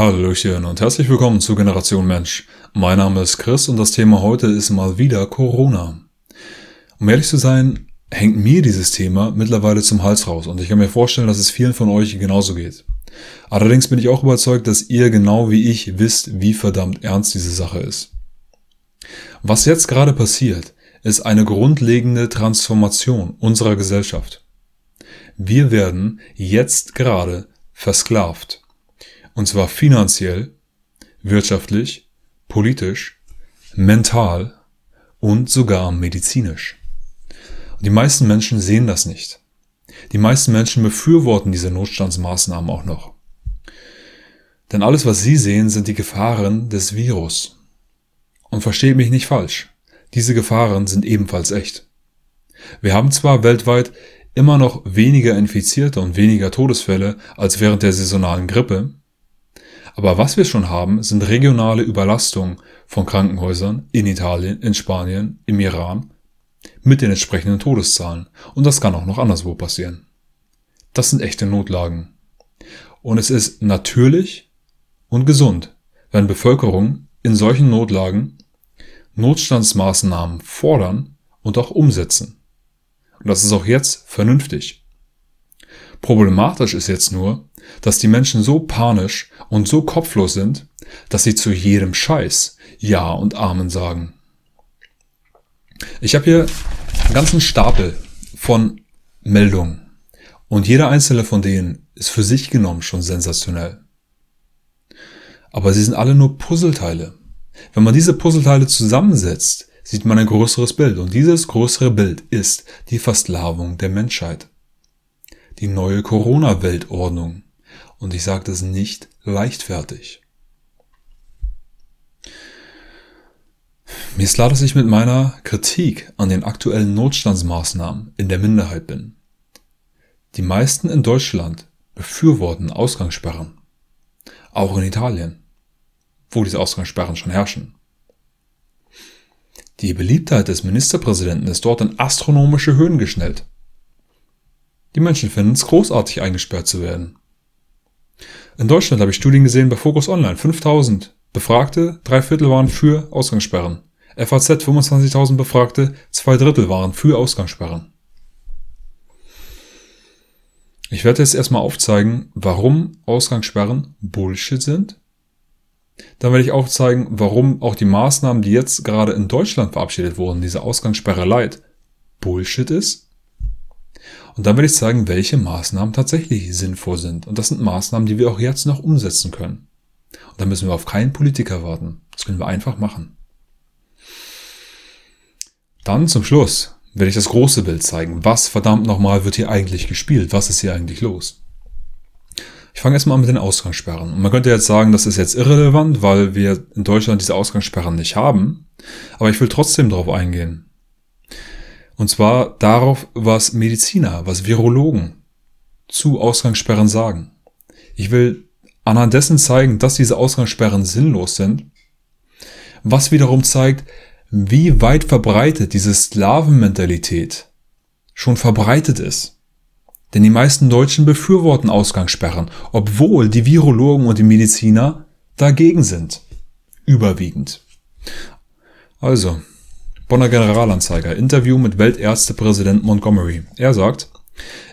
Hallöchen und herzlich willkommen zu Generation Mensch. Mein Name ist Chris und das Thema heute ist mal wieder Corona. Um ehrlich zu sein, hängt mir dieses Thema mittlerweile zum Hals raus und ich kann mir vorstellen, dass es vielen von euch genauso geht. Allerdings bin ich auch überzeugt, dass ihr genau wie ich wisst, wie verdammt ernst diese Sache ist. Was jetzt gerade passiert, ist eine grundlegende Transformation unserer Gesellschaft. Wir werden jetzt gerade versklavt. Und zwar finanziell, wirtschaftlich, politisch, mental und sogar medizinisch. Und die meisten Menschen sehen das nicht. Die meisten Menschen befürworten diese Notstandsmaßnahmen auch noch. Denn alles, was sie sehen, sind die Gefahren des Virus. Und verstehe mich nicht falsch. Diese Gefahren sind ebenfalls echt. Wir haben zwar weltweit immer noch weniger Infizierte und weniger Todesfälle als während der saisonalen Grippe, aber was wir schon haben, sind regionale Überlastungen von Krankenhäusern in Italien, in Spanien, im Iran mit den entsprechenden Todeszahlen. Und das kann auch noch anderswo passieren. Das sind echte Notlagen. Und es ist natürlich und gesund, wenn Bevölkerung in solchen Notlagen Notstandsmaßnahmen fordern und auch umsetzen. Und das ist auch jetzt vernünftig. Problematisch ist jetzt nur, dass die Menschen so panisch und so kopflos sind, dass sie zu jedem Scheiß Ja und Amen sagen. Ich habe hier einen ganzen Stapel von Meldungen und jeder einzelne von denen ist für sich genommen schon sensationell. Aber sie sind alle nur Puzzleteile. Wenn man diese Puzzleteile zusammensetzt, sieht man ein größeres Bild. Und dieses größere Bild ist die Versklavung der Menschheit. Die neue Corona-Weltordnung. Und ich sage das nicht leichtfertig. Mir ist klar, dass ich mit meiner Kritik an den aktuellen Notstandsmaßnahmen in der Minderheit bin. Die meisten in Deutschland befürworten Ausgangssperren. Auch in Italien, wo diese Ausgangssperren schon herrschen. Die Beliebtheit des Ministerpräsidenten ist dort in astronomische Höhen geschnellt. Die Menschen finden es großartig, eingesperrt zu werden. In Deutschland habe ich Studien gesehen bei Focus Online. 5000 Befragte, drei Viertel waren für Ausgangssperren. FAZ 25.000 Befragte, zwei Drittel waren für Ausgangssperren. Ich werde jetzt erstmal aufzeigen, warum Ausgangssperren Bullshit sind dann werde ich auch zeigen, warum auch die Maßnahmen, die jetzt gerade in Deutschland verabschiedet wurden, diese Ausgangssperre Light, Bullshit ist. Und dann werde ich zeigen, welche Maßnahmen tatsächlich sinnvoll sind. Und das sind Maßnahmen, die wir auch jetzt noch umsetzen können. Und da müssen wir auf keinen Politiker warten. Das können wir einfach machen. Dann zum Schluss werde ich das große Bild zeigen. Was verdammt nochmal wird hier eigentlich gespielt? Was ist hier eigentlich los? Ich fange erstmal an mit den Ausgangssperren. Und man könnte jetzt sagen, das ist jetzt irrelevant, weil wir in Deutschland diese Ausgangssperren nicht haben. Aber ich will trotzdem darauf eingehen. Und zwar darauf, was Mediziner, was Virologen zu Ausgangssperren sagen. Ich will anhand dessen zeigen, dass diese Ausgangssperren sinnlos sind, was wiederum zeigt, wie weit verbreitet diese Sklavenmentalität schon verbreitet ist. Denn die meisten Deutschen befürworten Ausgangssperren, obwohl die Virologen und die Mediziner dagegen sind. Überwiegend. Also, Bonner Generalanzeiger, Interview mit Weltärztepräsident Montgomery. Er sagt,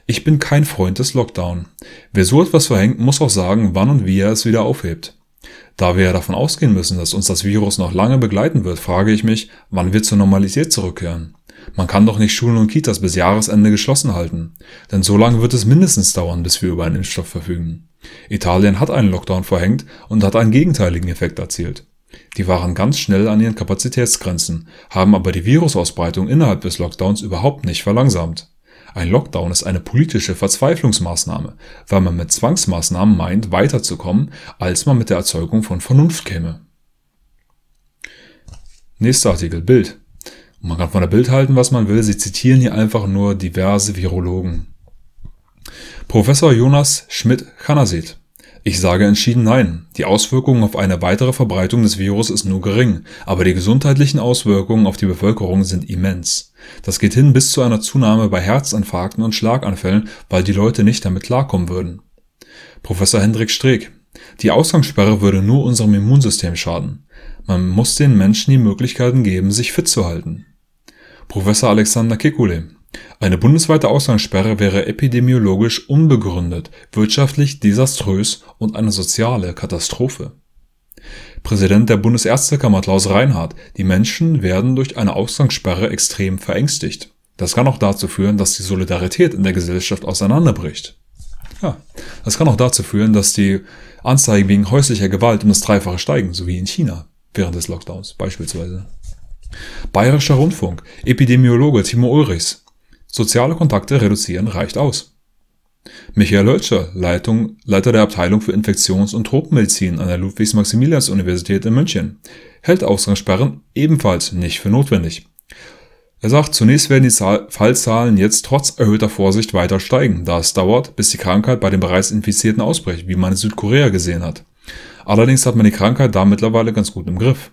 ich bin kein Freund des Lockdown. Wer so etwas verhängt, muss auch sagen, wann und wie er es wieder aufhebt. Da wir ja davon ausgehen müssen, dass uns das Virus noch lange begleiten wird, frage ich mich, wann wir zur Normalität zurückkehren. Man kann doch nicht Schulen und Kitas bis Jahresende geschlossen halten. Denn so lange wird es mindestens dauern, bis wir über einen Impfstoff verfügen. Italien hat einen Lockdown verhängt und hat einen gegenteiligen Effekt erzielt. Die waren ganz schnell an ihren Kapazitätsgrenzen, haben aber die Virusausbreitung innerhalb des Lockdowns überhaupt nicht verlangsamt. Ein Lockdown ist eine politische Verzweiflungsmaßnahme, weil man mit Zwangsmaßnahmen meint, weiterzukommen, als man mit der Erzeugung von Vernunft käme. Nächster Artikel, Bild. Man kann von der Bild halten, was man will. Sie zitieren hier einfach nur diverse Virologen. Professor Jonas Schmidt-Kanasit. Ich sage entschieden nein. Die Auswirkungen auf eine weitere Verbreitung des Virus ist nur gering, aber die gesundheitlichen Auswirkungen auf die Bevölkerung sind immens. Das geht hin bis zu einer Zunahme bei Herzinfarkten und Schlaganfällen, weil die Leute nicht damit klarkommen würden. Professor Hendrik Streeck. Die Ausgangssperre würde nur unserem Immunsystem schaden. Man muss den Menschen die Möglichkeiten geben, sich fit zu halten. Professor Alexander Kekulé. Eine bundesweite Ausgangssperre wäre epidemiologisch unbegründet, wirtschaftlich desaströs und eine soziale Katastrophe. Präsident der Bundesärztekammer Klaus Reinhardt. Die Menschen werden durch eine Ausgangssperre extrem verängstigt. Das kann auch dazu führen, dass die Solidarität in der Gesellschaft auseinanderbricht. Ja, das kann auch dazu führen, dass die Anzeigen wegen häuslicher Gewalt um das Dreifache steigen, so wie in China während des Lockdowns beispielsweise. Bayerischer Rundfunk, Epidemiologe Timo Ulrichs. Soziale Kontakte reduzieren reicht aus. Michael Lölscher, Leitung, Leiter der Abteilung für Infektions- und Tropenmedizin an der Ludwigs-Maximilians-Universität in München, hält Ausgangssperren ebenfalls nicht für notwendig. Er sagt, zunächst werden die Fallzahlen jetzt trotz erhöhter Vorsicht weiter steigen, da es dauert, bis die Krankheit bei den bereits Infizierten ausbricht, wie man in Südkorea gesehen hat. Allerdings hat man die Krankheit da mittlerweile ganz gut im Griff.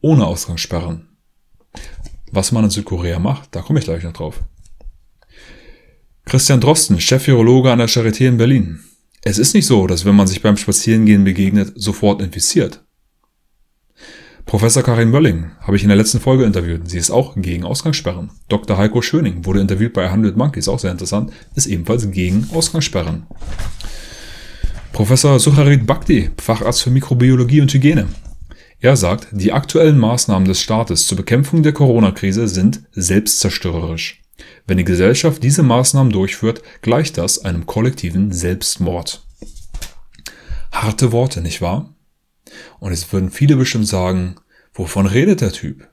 Ohne Ausgangssperren. Was man in Südkorea macht, da komme ich gleich noch drauf. Christian Drosten, Chef-Virologe an der Charité in Berlin. Es ist nicht so, dass wenn man sich beim Spazierengehen begegnet, sofort infiziert. Professor Karin Mölling habe ich in der letzten Folge interviewt. Sie ist auch gegen Ausgangssperren. Dr. Heiko Schöning wurde interviewt bei 100 Monkeys, auch sehr interessant, ist ebenfalls gegen Ausgangssperren. Professor Sucharit Bhakti, Facharzt für Mikrobiologie und Hygiene. Er sagt, die aktuellen Maßnahmen des Staates zur Bekämpfung der Corona-Krise sind selbstzerstörerisch. Wenn die Gesellschaft diese Maßnahmen durchführt, gleicht das einem kollektiven Selbstmord. Harte Worte, nicht wahr? Und jetzt würden viele bestimmt sagen, wovon redet der Typ?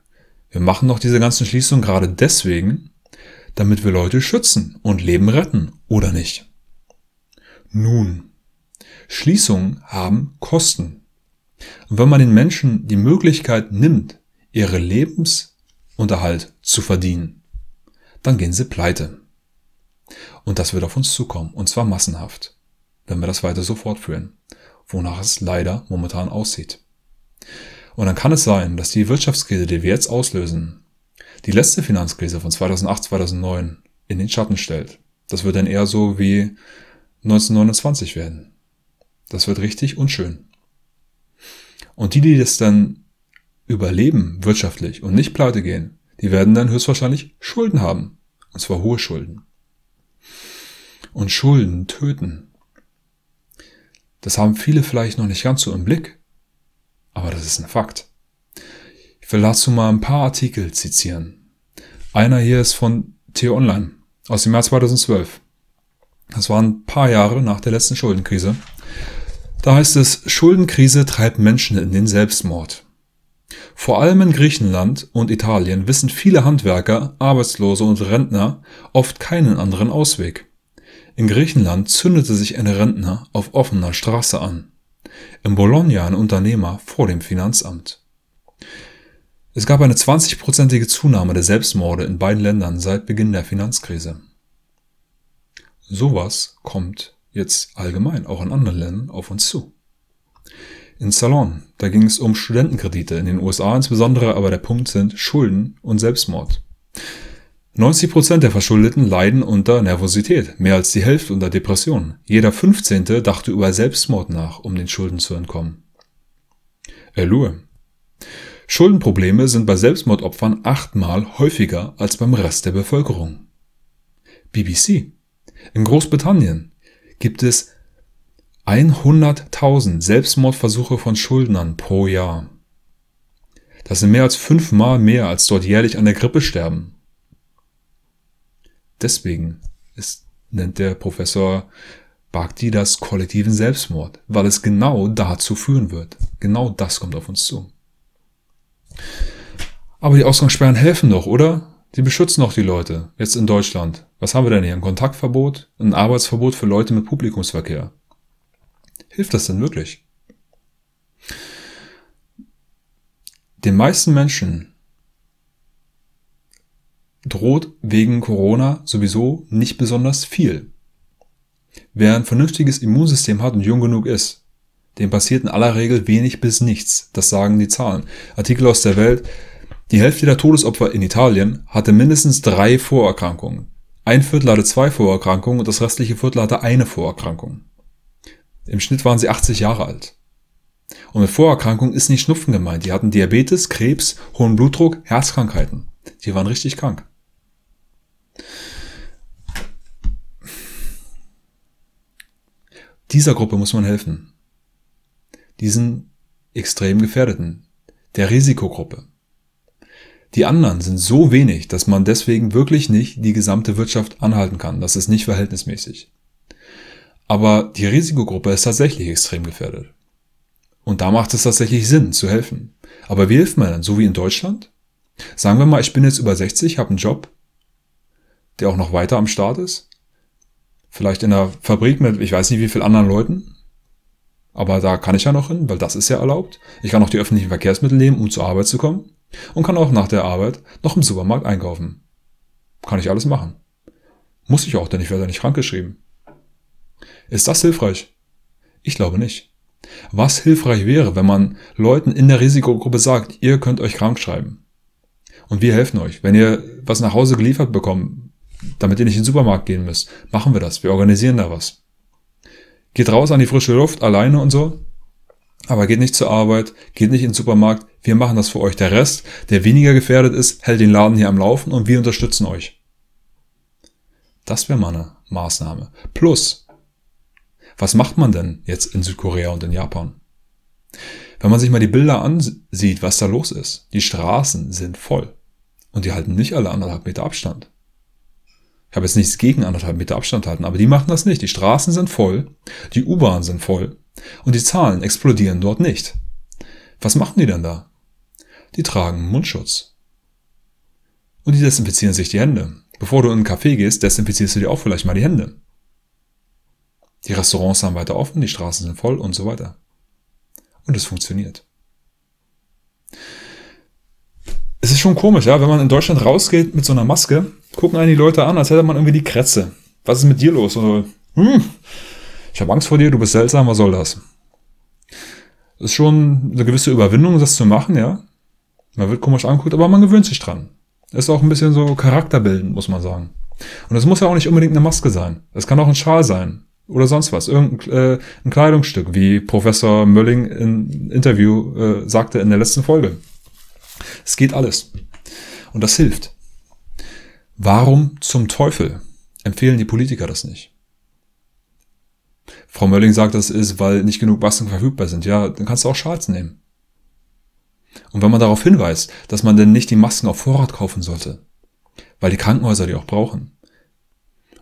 Wir machen doch diese ganzen Schließungen gerade deswegen, damit wir Leute schützen und Leben retten, oder nicht? Nun, Schließungen haben Kosten. Und wenn man den Menschen die Möglichkeit nimmt, ihre Lebensunterhalt zu verdienen, dann gehen sie pleite. Und das wird auf uns zukommen, und zwar massenhaft, wenn wir das weiter so fortführen, wonach es leider momentan aussieht. Und dann kann es sein, dass die Wirtschaftskrise, die wir jetzt auslösen, die letzte Finanzkrise von 2008, 2009 in den Schatten stellt. Das wird dann eher so wie 1929 werden. Das wird richtig unschön. Und die, die das dann überleben wirtschaftlich und nicht pleite gehen, die werden dann höchstwahrscheinlich Schulden haben. Und zwar hohe Schulden. Und Schulden töten. Das haben viele vielleicht noch nicht ganz so im Blick. Aber das ist ein Fakt. Ich will dazu mal ein paar Artikel zitieren. Einer hier ist von T-Online aus dem Jahr 2012. Das waren ein paar Jahre nach der letzten Schuldenkrise. Da heißt es, Schuldenkrise treibt Menschen in den Selbstmord. Vor allem in Griechenland und Italien wissen viele Handwerker, Arbeitslose und Rentner oft keinen anderen Ausweg. In Griechenland zündete sich ein Rentner auf offener Straße an. In Bologna ein Unternehmer vor dem Finanzamt. Es gab eine 20-prozentige Zunahme der Selbstmorde in beiden Ländern seit Beginn der Finanzkrise. Sowas kommt jetzt allgemein auch in anderen Ländern auf uns zu. In Salon, da ging es um Studentenkredite in den USA insbesondere, aber der Punkt sind Schulden und Selbstmord. 90 Prozent der Verschuldeten leiden unter Nervosität, mehr als die Hälfte unter Depressionen. Jeder 15. dachte über Selbstmord nach, um den Schulden zu entkommen. Erlue. Schuldenprobleme sind bei Selbstmordopfern achtmal häufiger als beim Rest der Bevölkerung. BBC. In Großbritannien gibt es 100.000 Selbstmordversuche von Schuldnern pro Jahr. Das sind mehr als fünfmal mehr, als dort jährlich an der Grippe sterben. Deswegen ist, nennt der Professor Bhakti das kollektiven Selbstmord, weil es genau dazu führen wird. Genau das kommt auf uns zu. Aber die Ausgangssperren helfen doch, oder? Die beschützen doch die Leute, jetzt in Deutschland. Was haben wir denn hier? Ein Kontaktverbot? Ein Arbeitsverbot für Leute mit Publikumsverkehr? Hilft das denn wirklich? Den meisten Menschen droht wegen Corona sowieso nicht besonders viel. Wer ein vernünftiges Immunsystem hat und jung genug ist, dem passiert in aller Regel wenig bis nichts. Das sagen die Zahlen. Artikel aus der Welt. Die Hälfte der Todesopfer in Italien hatte mindestens drei Vorerkrankungen. Ein Viertel hatte zwei Vorerkrankungen und das restliche Viertel hatte eine Vorerkrankung. Im Schnitt waren sie 80 Jahre alt. Und mit Vorerkrankung ist nicht Schnupfen gemeint. Die hatten Diabetes, Krebs, hohen Blutdruck, Herzkrankheiten. Die waren richtig krank. Dieser Gruppe muss man helfen. Diesen extrem Gefährdeten, der Risikogruppe. Die anderen sind so wenig, dass man deswegen wirklich nicht die gesamte Wirtschaft anhalten kann. Das ist nicht verhältnismäßig. Aber die Risikogruppe ist tatsächlich extrem gefährdet. Und da macht es tatsächlich Sinn, zu helfen. Aber wie hilft man dann? So wie in Deutschland? Sagen wir mal, ich bin jetzt über 60, habe einen Job, der auch noch weiter am Start ist. Vielleicht in einer Fabrik mit, ich weiß nicht wie viel anderen Leuten. Aber da kann ich ja noch hin, weil das ist ja erlaubt. Ich kann auch die öffentlichen Verkehrsmittel nehmen, um zur Arbeit zu kommen. Und kann auch nach der Arbeit noch im Supermarkt einkaufen. Kann ich alles machen. Muss ich auch, denn ich werde ja nicht krankgeschrieben. Ist das hilfreich? Ich glaube nicht. Was hilfreich wäre, wenn man Leuten in der Risikogruppe sagt, ihr könnt euch krank schreiben. Und wir helfen euch. Wenn ihr was nach Hause geliefert bekommt, damit ihr nicht in den Supermarkt gehen müsst, machen wir das. Wir organisieren da was. Geht raus an die frische Luft, alleine und so. Aber geht nicht zur Arbeit, geht nicht in den Supermarkt. Wir machen das für euch. Der Rest, der weniger gefährdet ist, hält den Laden hier am Laufen und wir unterstützen euch. Das wäre mal eine Maßnahme. Plus, was macht man denn jetzt in Südkorea und in Japan? Wenn man sich mal die Bilder ansieht, was da los ist, die Straßen sind voll. Und die halten nicht alle anderthalb Meter Abstand. Ich habe jetzt nichts gegen anderthalb Meter Abstand halten, aber die machen das nicht. Die Straßen sind voll, die U-Bahnen sind voll und die Zahlen explodieren dort nicht. Was machen die denn da? Die tragen Mundschutz. Und die desinfizieren sich die Hände. Bevor du in einen Café gehst, desinfizierst du dir auch vielleicht mal die Hände. Die Restaurants haben weiter offen, die Straßen sind voll und so weiter. Und es funktioniert. Es ist schon komisch, ja, wenn man in Deutschland rausgeht mit so einer Maske, gucken einen die Leute an, als hätte man irgendwie die Krätze. Was ist mit dir los? Oder, hm, ich habe Angst vor dir, du bist seltsam, was soll das? Das ist schon eine gewisse Überwindung, das zu machen, ja. Man wird komisch angeguckt, aber man gewöhnt sich dran. Ist auch ein bisschen so charakterbildend, muss man sagen. Und das muss ja auch nicht unbedingt eine Maske sein. Es kann auch ein Schal sein oder sonst was, irgendein äh, ein Kleidungsstück, wie Professor Mölling im Interview äh, sagte in der letzten Folge. Es geht alles. Und das hilft. Warum zum Teufel empfehlen die Politiker das nicht? Frau Mölling sagt, das ist, weil nicht genug Masken verfügbar sind. Ja, dann kannst du auch Schals nehmen. Und wenn man darauf hinweist, dass man denn nicht die Masken auf Vorrat kaufen sollte, weil die Krankenhäuser die auch brauchen,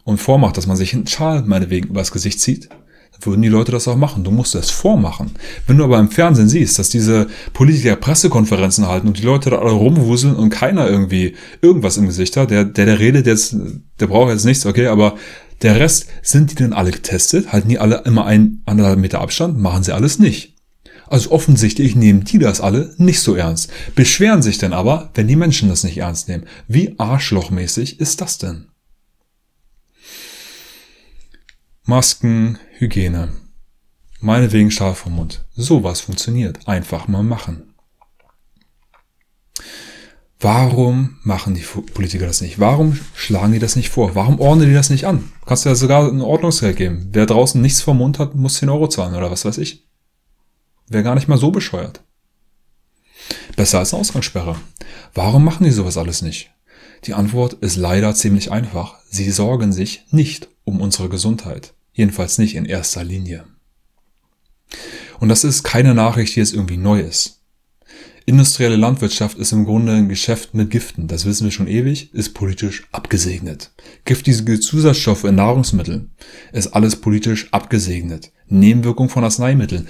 und vormacht, dass man sich einen Schal meinetwegen übers Gesicht zieht, dann würden die Leute das auch machen. Du musst es vormachen. Wenn du aber im Fernsehen siehst, dass diese Politiker Pressekonferenzen halten und die Leute da alle rumwuseln und keiner irgendwie irgendwas im Gesicht hat, der, der, der redet jetzt, der braucht jetzt nichts, okay, aber der Rest, sind die denn alle getestet? Halten die alle immer einen anderthalb Meter Abstand? Machen sie alles nicht. Also offensichtlich nehmen die das alle nicht so ernst. Beschweren sich denn aber, wenn die Menschen das nicht ernst nehmen. Wie arschlochmäßig ist das denn? Masken, Hygiene. Meinetwegen Schal vom Mund. Sowas funktioniert. Einfach mal machen. Warum machen die Politiker das nicht? Warum schlagen die das nicht vor? Warum ordnen die das nicht an? Kannst du ja sogar ein Ordnungsgeld geben. Wer draußen nichts vom Mund hat, muss 10 Euro zahlen oder was weiß ich. Wäre gar nicht mal so bescheuert. Besser als eine Ausgangssperre. Warum machen die sowas alles nicht? Die Antwort ist leider ziemlich einfach. Sie sorgen sich nicht um unsere Gesundheit. Jedenfalls nicht in erster Linie. Und das ist keine Nachricht, die jetzt irgendwie neu ist. Industrielle Landwirtschaft ist im Grunde ein Geschäft mit Giften. Das wissen wir schon ewig, ist politisch abgesegnet. Giftige Zusatzstoffe in Nahrungsmitteln ist alles politisch abgesegnet. Nebenwirkung von Arzneimitteln.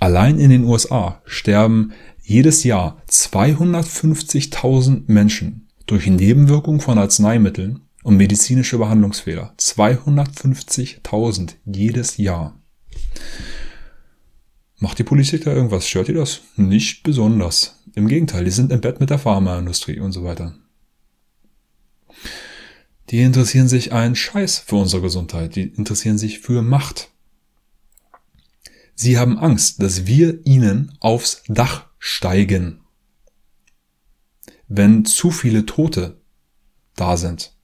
Allein in den USA sterben jedes Jahr 250.000 Menschen durch Nebenwirkung von Arzneimitteln und medizinische Behandlungsfehler. 250.000 jedes Jahr. Macht die Politik da irgendwas? Stört ihr das? Nicht besonders. Im Gegenteil, die sind im Bett mit der Pharmaindustrie und so weiter. Die interessieren sich einen Scheiß für unsere Gesundheit. Die interessieren sich für Macht. Sie haben Angst, dass wir ihnen aufs Dach steigen. Wenn zu viele Tote da sind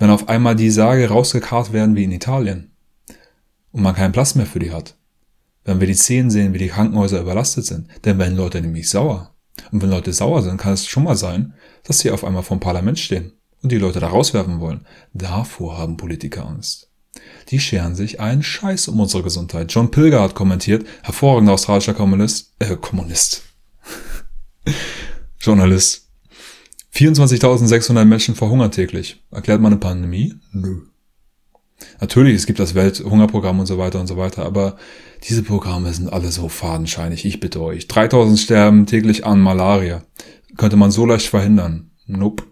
wenn auf einmal die Sage rausgekarrt werden wie in Italien und man keinen Platz mehr für die hat, Wenn wir die Szenen sehen, wie die Krankenhäuser überlastet sind, dann werden Leute nämlich sauer. Und wenn Leute sauer sind, kann es schon mal sein, dass sie auf einmal vom Parlament stehen und die Leute da rauswerfen wollen. Davor haben Politiker Angst. Die scheren sich einen Scheiß um unsere Gesundheit. John Pilger hat kommentiert, hervorragender australischer Kommunist, äh, Kommunist. Journalist. 24.600 Menschen verhungern täglich. Erklärt man eine Pandemie? Nö. Natürlich, es gibt das Welthungerprogramm und so weiter und so weiter, aber diese Programme sind alle so fadenscheinig. Ich bitte euch. 3000 sterben täglich an Malaria. Könnte man so leicht verhindern. Nope.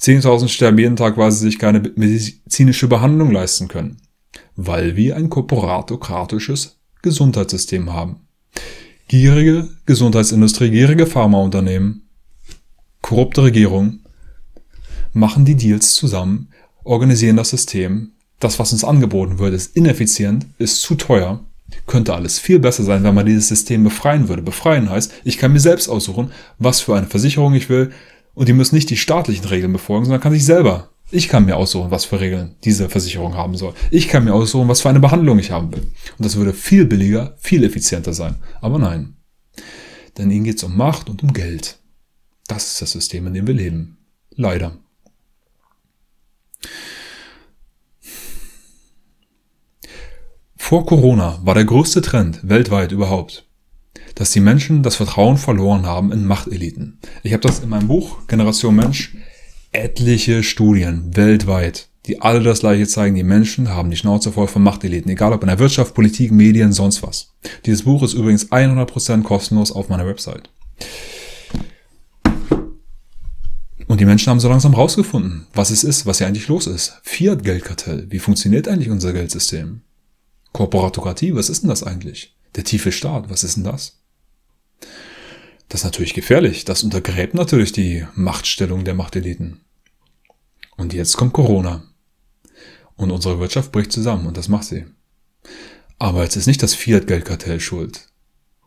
10.000 sterben jeden Tag, weil sie sich keine medizinische Behandlung leisten können. Weil wir ein korporatokratisches Gesundheitssystem haben. Gierige Gesundheitsindustrie, gierige Pharmaunternehmen, korrupte Regierung machen die Deals zusammen, organisieren das System. Das, was uns angeboten wird, ist ineffizient, ist zu teuer. Könnte alles viel besser sein, wenn man dieses System befreien würde. Befreien heißt, ich kann mir selbst aussuchen, was für eine Versicherung ich will, und die müssen nicht die staatlichen Regeln befolgen, sondern kann sich selber. Ich kann mir aussuchen, was für Regeln diese Versicherung haben soll. Ich kann mir aussuchen, was für eine Behandlung ich haben will. Und das würde viel billiger, viel effizienter sein. Aber nein. Denn ihnen geht es um Macht und um Geld. Das ist das System, in dem wir leben. Leider. Vor Corona war der größte Trend weltweit überhaupt dass die Menschen das Vertrauen verloren haben in Machteliten. Ich habe das in meinem Buch Generation Mensch etliche Studien weltweit, die alle das gleiche zeigen. Die Menschen haben die Schnauze voll von Machteliten, egal ob in der Wirtschaft, Politik, Medien, sonst was. Dieses Buch ist übrigens 100% kostenlos auf meiner Website. Und die Menschen haben so langsam rausgefunden, was es ist, was hier eigentlich los ist. Fiat-Geldkartell. Wie funktioniert eigentlich unser Geldsystem? Korporatokratie, was ist denn das eigentlich? Der tiefe Staat, was ist denn das? Das ist natürlich gefährlich. Das untergräbt natürlich die Machtstellung der Machteliten. Und jetzt kommt Corona. Und unsere Wirtschaft bricht zusammen und das macht sie. Aber jetzt ist nicht das Fiat-Geldkartell schuld.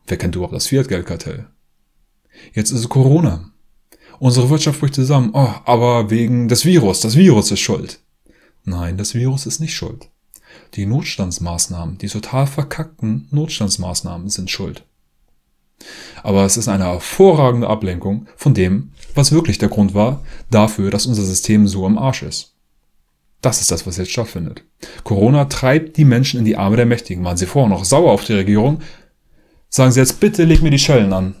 Wer kennt überhaupt das Fiat-Geldkartell? Jetzt ist es Corona. Unsere Wirtschaft bricht zusammen. Oh, aber wegen des Virus. Das Virus ist schuld. Nein, das Virus ist nicht schuld. Die Notstandsmaßnahmen, die total verkackten Notstandsmaßnahmen sind schuld. Aber es ist eine hervorragende Ablenkung von dem, was wirklich der Grund war dafür, dass unser System so am Arsch ist. Das ist das, was jetzt stattfindet. Corona treibt die Menschen in die Arme der Mächtigen. Waren sie vorher noch sauer auf die Regierung? Sagen sie jetzt bitte, leg mir die Schellen an.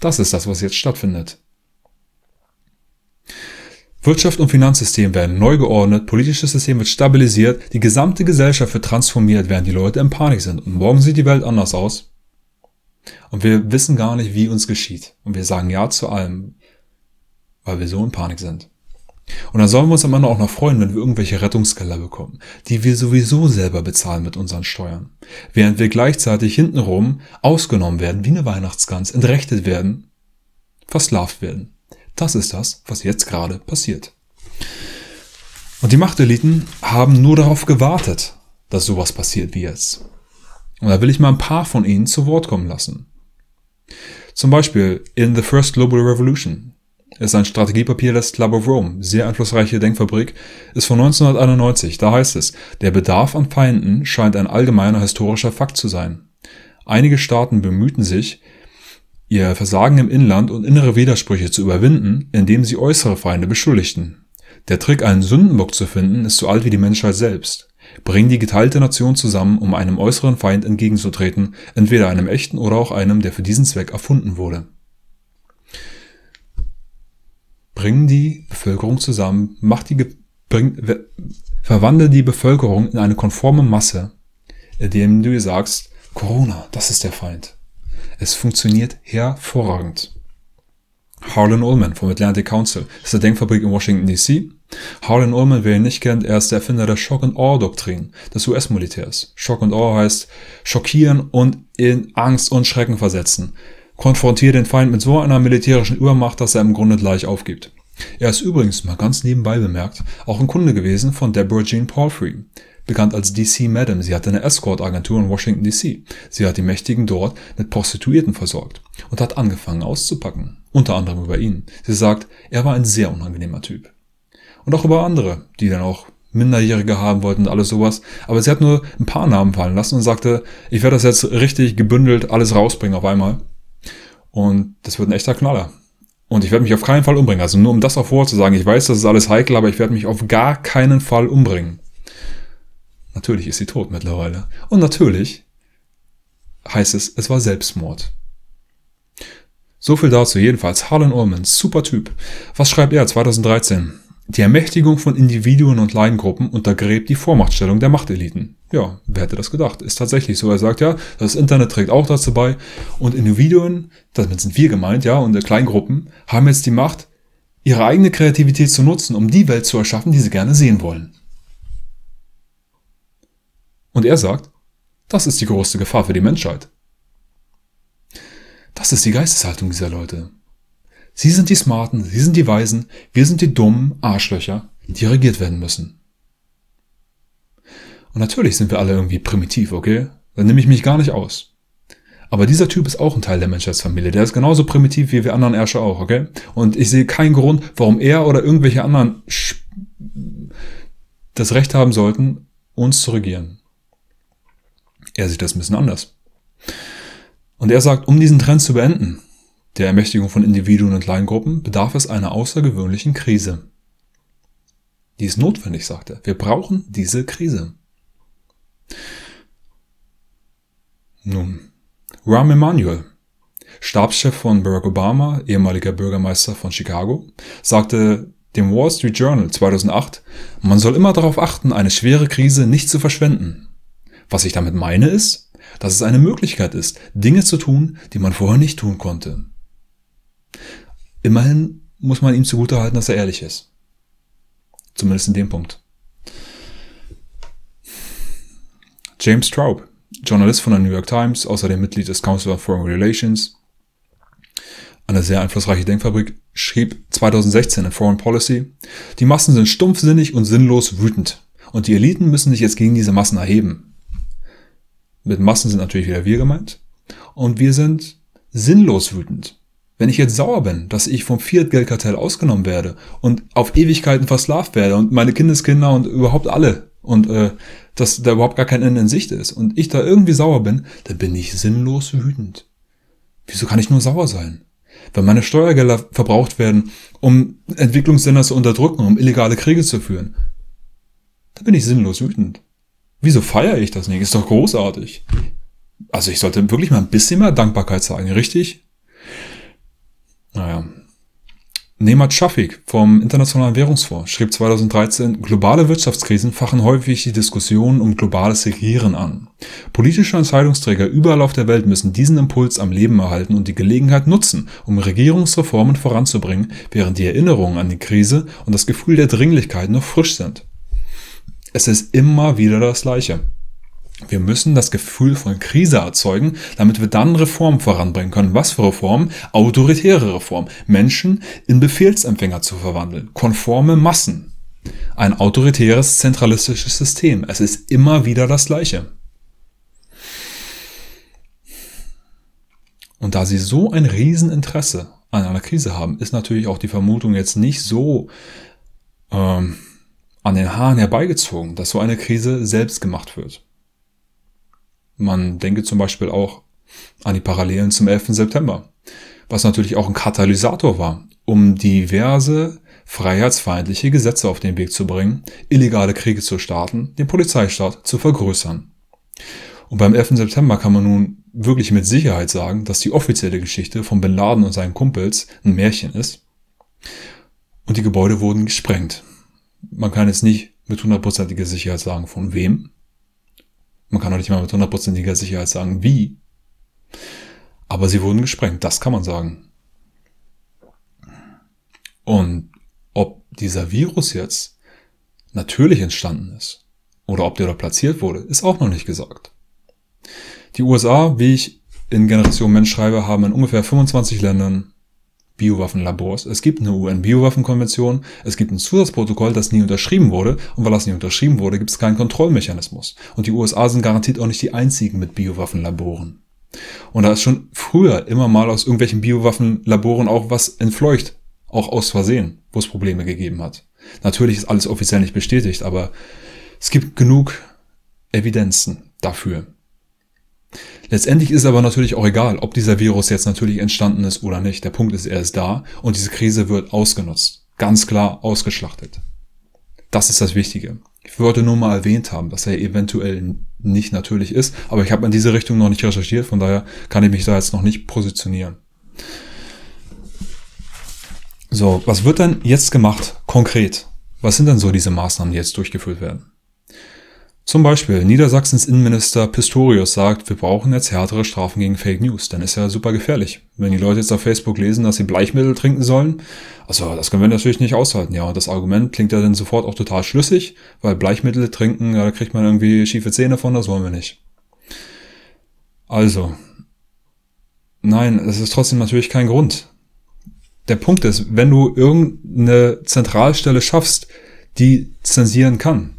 Das ist das, was jetzt stattfindet. Wirtschaft und Finanzsystem werden neu geordnet, politisches System wird stabilisiert, die gesamte Gesellschaft wird transformiert, während die Leute in Panik sind. Und morgen sieht die Welt anders aus. Und wir wissen gar nicht, wie uns geschieht. Und wir sagen Ja zu allem, weil wir so in Panik sind. Und dann sollen wir uns am Ende auch noch freuen, wenn wir irgendwelche Rettungsgelder bekommen, die wir sowieso selber bezahlen mit unseren Steuern. Während wir gleichzeitig hintenrum ausgenommen werden, wie eine Weihnachtsgans, entrechtet werden, versklavt werden. Das ist das, was jetzt gerade passiert. Und die Machteliten haben nur darauf gewartet, dass sowas passiert wie jetzt. Und da will ich mal ein paar von ihnen zu Wort kommen lassen. Zum Beispiel in The First Global Revolution ist ein Strategiepapier des Club of Rome, sehr einflussreiche Denkfabrik, ist von 1991. Da heißt es, der Bedarf an Feinden scheint ein allgemeiner historischer Fakt zu sein. Einige Staaten bemühten sich, ihr Versagen im Inland und innere Widersprüche zu überwinden, indem sie äußere Feinde beschuldigten. Der Trick, einen Sündenbock zu finden, ist so alt wie die Menschheit selbst. Bring die geteilte Nation zusammen, um einem äußeren Feind entgegenzutreten, entweder einem echten oder auch einem, der für diesen Zweck erfunden wurde. Bring die Bevölkerung zusammen, mach die, bring, verwandle die Bevölkerung in eine konforme Masse, indem du ihr sagst, Corona, das ist der Feind. Es funktioniert hervorragend. Harlan Ullman vom Atlantic Council ist eine Denkfabrik in Washington DC Harlan Ullman, wer ihn nicht kennt, er ist der Erfinder der Shock-and-Awe-Doktrin des US-Militärs. Shock and Awe heißt schockieren und in Angst und Schrecken versetzen. Konfrontiere den Feind mit so einer militärischen Übermacht, dass er im Grunde gleich aufgibt. Er ist übrigens, mal ganz nebenbei bemerkt, auch ein Kunde gewesen von Deborah Jean Palfrey, bekannt als DC Madam. Sie hatte eine Escort-Agentur in Washington DC. Sie hat die Mächtigen dort mit Prostituierten versorgt und hat angefangen auszupacken. Unter anderem über ihn. Sie sagt, er war ein sehr unangenehmer Typ und auch über andere, die dann auch Minderjährige haben wollten und alles sowas. Aber sie hat nur ein paar Namen fallen lassen und sagte, ich werde das jetzt richtig gebündelt alles rausbringen auf einmal. Und das wird ein echter Knaller. Und ich werde mich auf keinen Fall umbringen. Also nur um das auch vorzusagen, ich weiß, das ist alles heikel, aber ich werde mich auf gar keinen Fall umbringen. Natürlich ist sie tot mittlerweile. Und natürlich heißt es, es war Selbstmord. So viel dazu. Jedenfalls Harlan Ullman, super Typ. Was schreibt er 2013? Die Ermächtigung von Individuen und Laiengruppen untergräbt die Vormachtstellung der Machteliten. Ja, wer hätte das gedacht? Ist tatsächlich so. Er sagt ja, das Internet trägt auch dazu bei. Und Individuen, damit sind wir gemeint, ja, und Kleingruppen, haben jetzt die Macht, ihre eigene Kreativität zu nutzen, um die Welt zu erschaffen, die sie gerne sehen wollen. Und er sagt, das ist die größte Gefahr für die Menschheit. Das ist die Geisteshaltung dieser Leute. Sie sind die Smarten, sie sind die Weisen, wir sind die dummen Arschlöcher, die regiert werden müssen. Und natürlich sind wir alle irgendwie primitiv, okay? Da nehme ich mich gar nicht aus. Aber dieser Typ ist auch ein Teil der Menschheitsfamilie. Der ist genauso primitiv wie wir anderen Ärsche auch, okay? Und ich sehe keinen Grund, warum er oder irgendwelche anderen das Recht haben sollten, uns zu regieren. Er sieht das ein bisschen anders. Und er sagt, um diesen Trend zu beenden, der Ermächtigung von Individuen und Kleingruppen, bedarf es einer außergewöhnlichen Krise. Die ist notwendig, sagt er. Wir brauchen diese Krise. Nun, Rahm Emanuel, Stabschef von Barack Obama, ehemaliger Bürgermeister von Chicago, sagte dem Wall Street Journal 2008, man soll immer darauf achten, eine schwere Krise nicht zu verschwenden. Was ich damit meine ist, dass es eine Möglichkeit ist, Dinge zu tun, die man vorher nicht tun konnte. Immerhin muss man ihm zugutehalten, dass er ehrlich ist. Zumindest in dem Punkt. James Straub, Journalist von der New York Times, außerdem Mitglied des Council of Foreign Relations, eine sehr einflussreiche Denkfabrik, schrieb 2016 in Foreign Policy, die Massen sind stumpfsinnig und sinnlos wütend und die Eliten müssen sich jetzt gegen diese Massen erheben. Mit Massen sind natürlich wieder wir gemeint. Und wir sind sinnlos wütend. Wenn ich jetzt sauer bin, dass ich vom Fiat-Geldkartell ausgenommen werde und auf Ewigkeiten versklavt werde und meine Kindeskinder und überhaupt alle und äh, dass da überhaupt gar kein Ende in Sicht ist und ich da irgendwie sauer bin, dann bin ich sinnlos wütend. Wieso kann ich nur sauer sein? Wenn meine Steuergelder verbraucht werden, um Entwicklungsländer zu unterdrücken, um illegale Kriege zu führen, dann bin ich sinnlos wütend. Wieso feiere ich das nicht? Ist doch großartig. Also ich sollte wirklich mal ein bisschen mehr Dankbarkeit zeigen, richtig? Naja. Nemat Shafik vom Internationalen Währungsfonds schrieb 2013, globale Wirtschaftskrisen fachen häufig die Diskussion um globales Regieren an. Politische Entscheidungsträger überall auf der Welt müssen diesen Impuls am Leben erhalten und die Gelegenheit nutzen, um Regierungsreformen voranzubringen, während die Erinnerungen an die Krise und das Gefühl der Dringlichkeit noch frisch sind. Es ist immer wieder das Gleiche. Wir müssen das Gefühl von Krise erzeugen, damit wir dann Reformen voranbringen können. Was für Reformen? Autoritäre Reformen. Menschen in Befehlsempfänger zu verwandeln. Konforme Massen. Ein autoritäres, zentralistisches System. Es ist immer wieder das Gleiche. Und da sie so ein Rieseninteresse an einer Krise haben, ist natürlich auch die Vermutung jetzt nicht so ähm, an den Haaren herbeigezogen, dass so eine Krise selbst gemacht wird. Man denke zum Beispiel auch an die Parallelen zum 11. September, was natürlich auch ein Katalysator war, um diverse freiheitsfeindliche Gesetze auf den Weg zu bringen, illegale Kriege zu starten, den Polizeistaat zu vergrößern. Und beim 11. September kann man nun wirklich mit Sicherheit sagen, dass die offizielle Geschichte von Bin Laden und seinen Kumpels ein Märchen ist. Und die Gebäude wurden gesprengt man kann jetzt nicht mit hundertprozentiger Sicherheit sagen, von wem. Man kann auch nicht mal mit hundertprozentiger Sicherheit sagen, wie. Aber sie wurden gesprengt, das kann man sagen. Und ob dieser Virus jetzt natürlich entstanden ist oder ob der da platziert wurde, ist auch noch nicht gesagt. Die USA, wie ich in Generation Mensch schreibe, haben in ungefähr 25 Ländern Biowaffenlabors. Es gibt eine UN-Biowaffenkonvention, es gibt ein Zusatzprotokoll, das nie unterschrieben wurde, und weil das nie unterschrieben wurde, gibt es keinen Kontrollmechanismus. Und die USA sind garantiert auch nicht die einzigen mit Biowaffenlaboren. Und da ist schon früher immer mal aus irgendwelchen Biowaffenlaboren auch was entfleucht, auch aus Versehen, wo es Probleme gegeben hat. Natürlich ist alles offiziell nicht bestätigt, aber es gibt genug Evidenzen dafür. Letztendlich ist aber natürlich auch egal, ob dieser Virus jetzt natürlich entstanden ist oder nicht. Der Punkt ist, er ist da und diese Krise wird ausgenutzt. Ganz klar ausgeschlachtet. Das ist das Wichtige. Ich wollte nur mal erwähnt haben, dass er eventuell nicht natürlich ist, aber ich habe in diese Richtung noch nicht recherchiert, von daher kann ich mich da jetzt noch nicht positionieren. So, was wird denn jetzt gemacht, konkret? Was sind denn so diese Maßnahmen, die jetzt durchgeführt werden? Zum Beispiel Niedersachsens Innenminister Pistorius sagt, wir brauchen jetzt härtere Strafen gegen Fake News. Dann ist ja super gefährlich. Wenn die Leute jetzt auf Facebook lesen, dass sie Bleichmittel trinken sollen, also das können wir natürlich nicht aushalten. Ja, und das Argument klingt ja dann sofort auch total schlüssig, weil Bleichmittel trinken, ja, da kriegt man irgendwie schiefe Zähne von, das wollen wir nicht. Also, nein, es ist trotzdem natürlich kein Grund. Der Punkt ist, wenn du irgendeine Zentralstelle schaffst, die zensieren kann,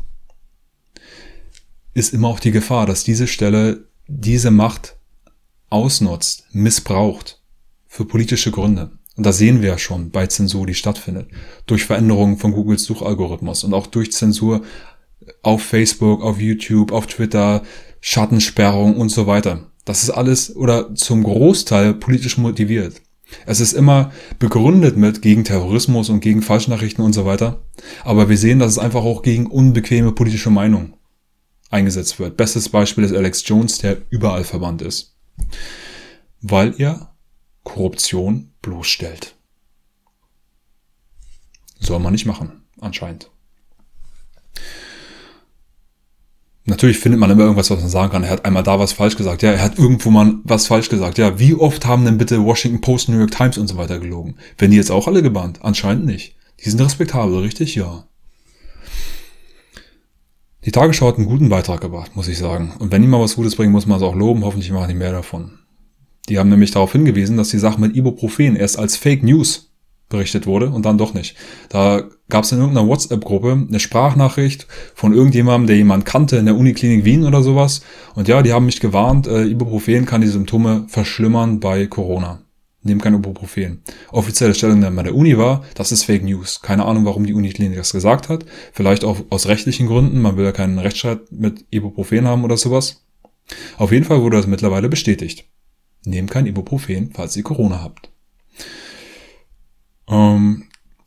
ist immer auch die Gefahr, dass diese Stelle diese Macht ausnutzt, missbraucht für politische Gründe. Und da sehen wir ja schon bei Zensur, die stattfindet. Durch Veränderungen von Googles Suchalgorithmus und auch durch Zensur auf Facebook, auf YouTube, auf Twitter, Schattensperrung und so weiter. Das ist alles oder zum Großteil politisch motiviert. Es ist immer begründet mit gegen Terrorismus und gegen Falschnachrichten und so weiter. Aber wir sehen, dass es einfach auch gegen unbequeme politische Meinung eingesetzt wird. Bestes Beispiel ist Alex Jones, der überall verwandt ist. Weil er Korruption bloßstellt. Soll man nicht machen, anscheinend. Natürlich findet man immer irgendwas, was man sagen kann. Er hat einmal da was falsch gesagt. Ja, er hat irgendwo mal was falsch gesagt. Ja, wie oft haben denn bitte Washington Post, New York Times und so weiter gelogen? Werden die jetzt auch alle gebannt? Anscheinend nicht. Die sind respektabel, richtig? Ja. Die Tagesschau hat einen guten Beitrag gebracht, muss ich sagen. Und wenn die mal was Gutes bringen, muss man es auch loben. Hoffentlich machen die mehr davon. Die haben nämlich darauf hingewiesen, dass die Sache mit Ibuprofen erst als Fake News berichtet wurde und dann doch nicht. Da gab es in irgendeiner WhatsApp-Gruppe eine Sprachnachricht von irgendjemandem, der jemand kannte in der Uniklinik Wien oder sowas. Und ja, die haben mich gewarnt, äh, Ibuprofen kann die Symptome verschlimmern bei Corona nehmen kein Ibuprofen. Offizielle Stellungnahme der Uni war, das ist Fake News. Keine Ahnung, warum die Uniklinik das gesagt hat. Vielleicht auch aus rechtlichen Gründen. Man will ja keinen Rechtsstreit mit Ibuprofen haben oder sowas. Auf jeden Fall wurde das mittlerweile bestätigt. Nehmt kein Ibuprofen, falls ihr Corona habt. Ähm,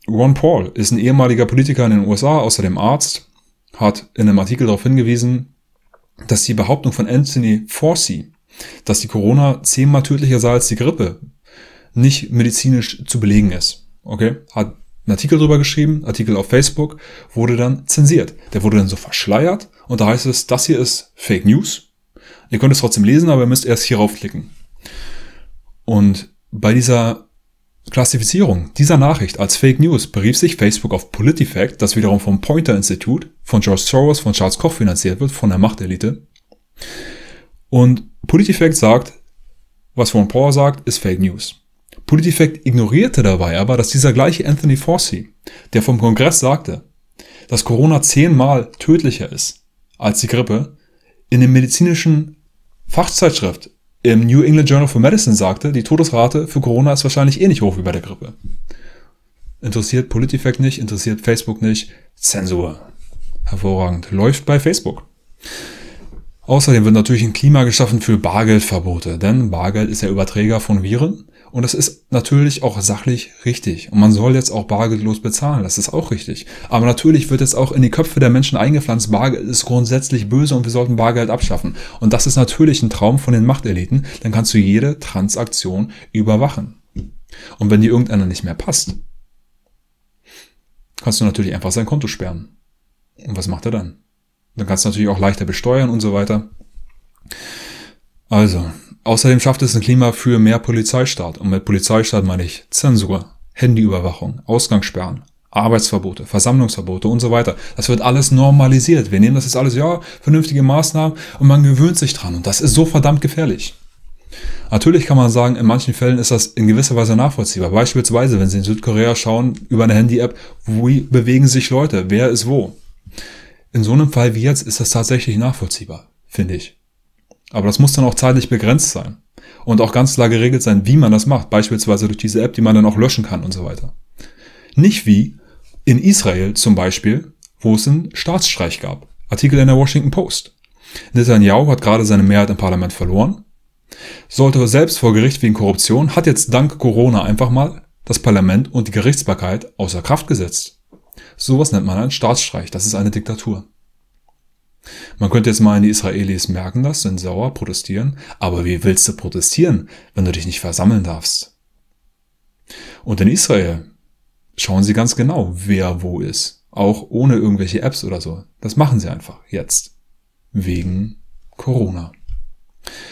Ron Paul ist ein ehemaliger Politiker in den USA, außerdem Arzt, hat in einem Artikel darauf hingewiesen, dass die Behauptung von Anthony Fauci, dass die Corona zehnmal tödlicher sei als die Grippe, nicht medizinisch zu belegen ist. Okay? Hat einen Artikel drüber geschrieben, Artikel auf Facebook, wurde dann zensiert. Der wurde dann so verschleiert und da heißt es, das hier ist Fake News. Ihr könnt es trotzdem lesen, aber ihr müsst erst hier raufklicken. Und bei dieser Klassifizierung dieser Nachricht als Fake News berief sich Facebook auf PolitiFact, das wiederum vom Pointer Institute, von George Soros, von Charles Koch finanziert wird, von der Machtelite. Und PolitiFact sagt, was von Paul sagt, ist Fake News. PolitiFact ignorierte dabei aber, dass dieser gleiche Anthony Fauci, der vom Kongress sagte, dass Corona zehnmal tödlicher ist als die Grippe, in der medizinischen Fachzeitschrift im New England Journal of Medicine sagte, die Todesrate für Corona ist wahrscheinlich eh nicht hoch wie bei der Grippe. Interessiert PolitiFact nicht, interessiert Facebook nicht. Zensur. Hervorragend. Läuft bei Facebook. Außerdem wird natürlich ein Klima geschaffen für Bargeldverbote, denn Bargeld ist der Überträger von Viren und das ist natürlich auch sachlich richtig. Und man soll jetzt auch bargeldlos bezahlen. Das ist auch richtig. Aber natürlich wird jetzt auch in die Köpfe der Menschen eingepflanzt, Bargeld ist grundsätzlich böse und wir sollten Bargeld abschaffen. Und das ist natürlich ein Traum von den Machteliten. Dann kannst du jede Transaktion überwachen. Und wenn dir irgendeiner nicht mehr passt, kannst du natürlich einfach sein Konto sperren. Und was macht er dann? Dann kannst du natürlich auch leichter besteuern und so weiter. Also, Außerdem schafft es ein Klima für mehr Polizeistaat. Und mit Polizeistaat meine ich Zensur, Handyüberwachung, Ausgangssperren, Arbeitsverbote, Versammlungsverbote und so weiter. Das wird alles normalisiert. Wir nehmen das jetzt alles, ja, vernünftige Maßnahmen und man gewöhnt sich dran. Und das ist so verdammt gefährlich. Natürlich kann man sagen, in manchen Fällen ist das in gewisser Weise nachvollziehbar. Beispielsweise, wenn Sie in Südkorea schauen, über eine Handy-App, wie bewegen sich Leute, wer ist wo. In so einem Fall wie jetzt ist das tatsächlich nachvollziehbar, finde ich. Aber das muss dann auch zeitlich begrenzt sein. Und auch ganz klar geregelt sein, wie man das macht. Beispielsweise durch diese App, die man dann auch löschen kann und so weiter. Nicht wie In Israel zum Beispiel, wo es einen Staatsstreich gab. Artikel in der Washington Post. Netanyahu hat gerade seine Mehrheit im Parlament verloren, sollte selbst vor Gericht wegen Korruption, hat jetzt dank Corona einfach mal das Parlament und die Gerichtsbarkeit außer Kraft gesetzt. Sowas nennt man einen Staatsstreich. Das ist eine Diktatur. Man könnte jetzt meinen, die Israelis merken das, sind sauer, protestieren. Aber wie willst du protestieren, wenn du dich nicht versammeln darfst? Und in Israel schauen sie ganz genau, wer wo ist. Auch ohne irgendwelche Apps oder so. Das machen sie einfach jetzt. Wegen Corona.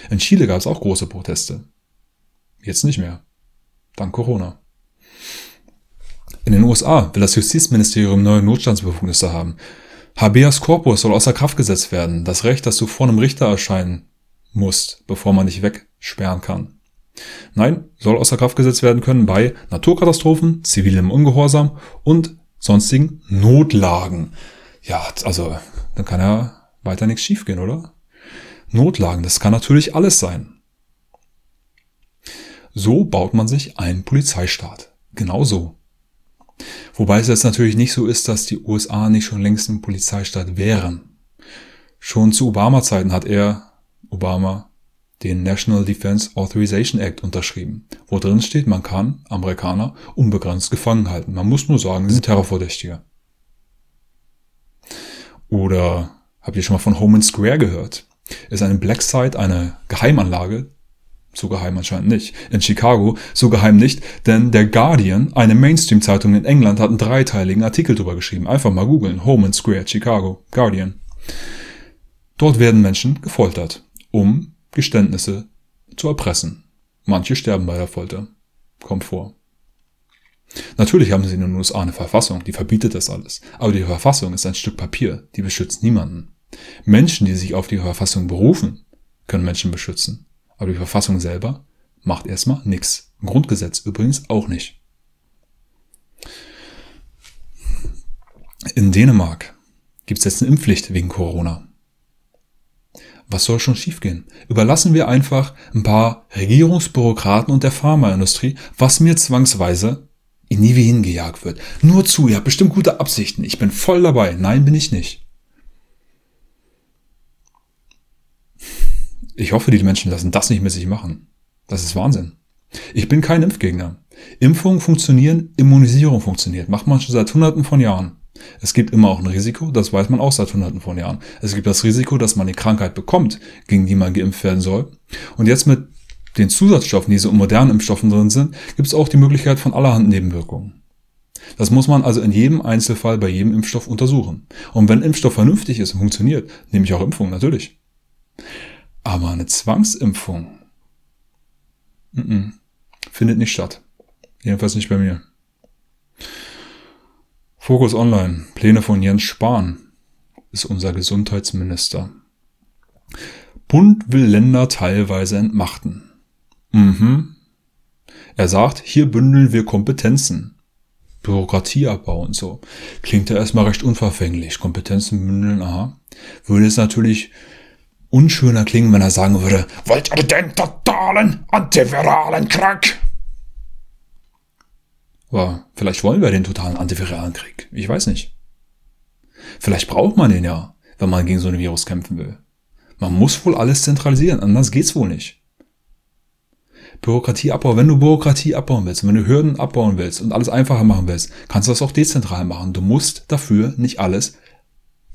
In Chile gab es auch große Proteste. Jetzt nicht mehr. Dank Corona. In den USA will das Justizministerium neue Notstandsbefugnisse haben. Habeas Corpus soll außer Kraft gesetzt werden. Das Recht, dass du vor einem Richter erscheinen musst, bevor man dich wegsperren kann. Nein, soll außer Kraft gesetzt werden können bei Naturkatastrophen, zivilem Ungehorsam und sonstigen Notlagen. Ja, also, dann kann ja weiter nichts schiefgehen, oder? Notlagen, das kann natürlich alles sein. So baut man sich einen Polizeistaat. Genau so. Wobei es jetzt natürlich nicht so ist, dass die USA nicht schon längst ein Polizeistaat wären. Schon zu Obama-Zeiten hat er, Obama, den National Defense Authorization Act unterschrieben, wo drin steht, man kann Amerikaner unbegrenzt gefangen halten. Man muss nur sagen, sie sind Terrorverdächtige. Oder habt ihr schon mal von Home Square gehört? Ist eine Black Site eine Geheimanlage, so geheim anscheinend nicht. In Chicago so geheim nicht, denn der Guardian, eine Mainstream-Zeitung in England, hat einen dreiteiligen Artikel drüber geschrieben. Einfach mal googeln. Home and Square, Chicago, Guardian. Dort werden Menschen gefoltert, um Geständnisse zu erpressen. Manche sterben bei der Folter. Kommt vor. Natürlich haben sie in den USA eine Verfassung, die verbietet das alles. Aber die Verfassung ist ein Stück Papier, die beschützt niemanden. Menschen, die sich auf die Verfassung berufen, können Menschen beschützen. Aber die Verfassung selber macht erstmal nichts. Grundgesetz übrigens auch nicht. In Dänemark gibt es jetzt eine Impfpflicht wegen Corona. Was soll schon schiefgehen? Überlassen wir einfach ein paar Regierungsbürokraten und der Pharmaindustrie, was mir zwangsweise in nie wie hingejagt wird. Nur zu, ihr habt bestimmt gute Absichten. Ich bin voll dabei. Nein, bin ich nicht. Ich hoffe, die Menschen lassen das nicht mit sich machen. Das ist Wahnsinn. Ich bin kein Impfgegner. Impfungen funktionieren, Immunisierung funktioniert. Macht man schon seit hunderten von Jahren. Es gibt immer auch ein Risiko, das weiß man auch seit hunderten von Jahren. Es gibt das Risiko, dass man die Krankheit bekommt, gegen die man geimpft werden soll. Und jetzt mit den Zusatzstoffen, die so in modernen Impfstoffen drin sind, gibt es auch die Möglichkeit von allerhand Nebenwirkungen. Das muss man also in jedem Einzelfall bei jedem Impfstoff untersuchen. Und wenn Impfstoff vernünftig ist und funktioniert, nehme ich auch Impfung, natürlich. Aber eine Zwangsimpfung mm -mm, findet nicht statt. Jedenfalls nicht bei mir. Fokus Online. Pläne von Jens Spahn ist unser Gesundheitsminister. Bund will Länder teilweise entmachten. Mhm. Er sagt, hier bündeln wir Kompetenzen. Bürokratieabbau und so. Klingt ja erstmal recht unverfänglich. Kompetenzen bündeln, aha. Würde es natürlich unschöner klingen, wenn er sagen würde, wollt ihr den totalen antiviralen Krieg? Aber vielleicht wollen wir den totalen antiviralen Krieg. Ich weiß nicht. Vielleicht braucht man den ja, wenn man gegen so ein Virus kämpfen will. Man muss wohl alles zentralisieren, anders geht's wohl nicht. Bürokratieabbau, wenn du Bürokratie abbauen willst, wenn du Hürden abbauen willst und alles einfacher machen willst, kannst du das auch dezentral machen. Du musst dafür nicht alles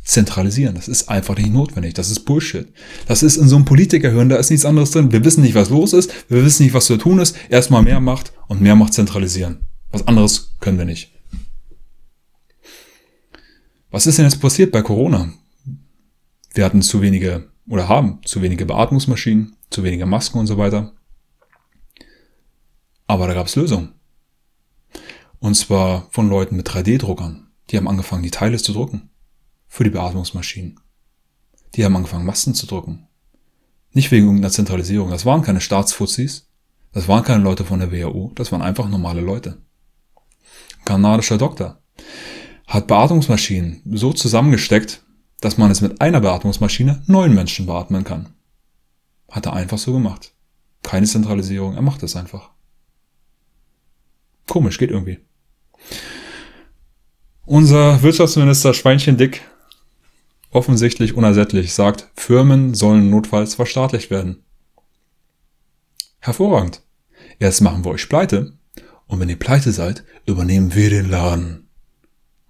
zentralisieren. Das ist einfach nicht notwendig. Das ist Bullshit. Das ist in so einem Politikerhirn, da ist nichts anderes drin. Wir wissen nicht, was los ist. Wir wissen nicht, was zu tun ist. Erstmal mehr Macht und mehr Macht zentralisieren. Was anderes können wir nicht. Was ist denn jetzt passiert bei Corona? Wir hatten zu wenige oder haben zu wenige Beatmungsmaschinen, zu wenige Masken und so weiter. Aber da gab es Lösungen. Und zwar von Leuten mit 3D-Druckern. Die haben angefangen, die Teile zu drucken für die Beatmungsmaschinen. Die haben angefangen, Masten zu drucken. Nicht wegen irgendeiner Zentralisierung. Das waren keine Staatsfuzis. Das waren keine Leute von der WHO. Das waren einfach normale Leute. Ein kanadischer Doktor hat Beatmungsmaschinen so zusammengesteckt, dass man es mit einer Beatmungsmaschine neun Menschen beatmen kann. Hat er einfach so gemacht. Keine Zentralisierung, er macht es einfach. Komisch, geht irgendwie. Unser Wirtschaftsminister Schweinchen Dick, offensichtlich unersättlich, sagt, Firmen sollen notfalls verstaatlicht werden. Hervorragend. Erst machen wir euch pleite und wenn ihr pleite seid, übernehmen wir den Laden.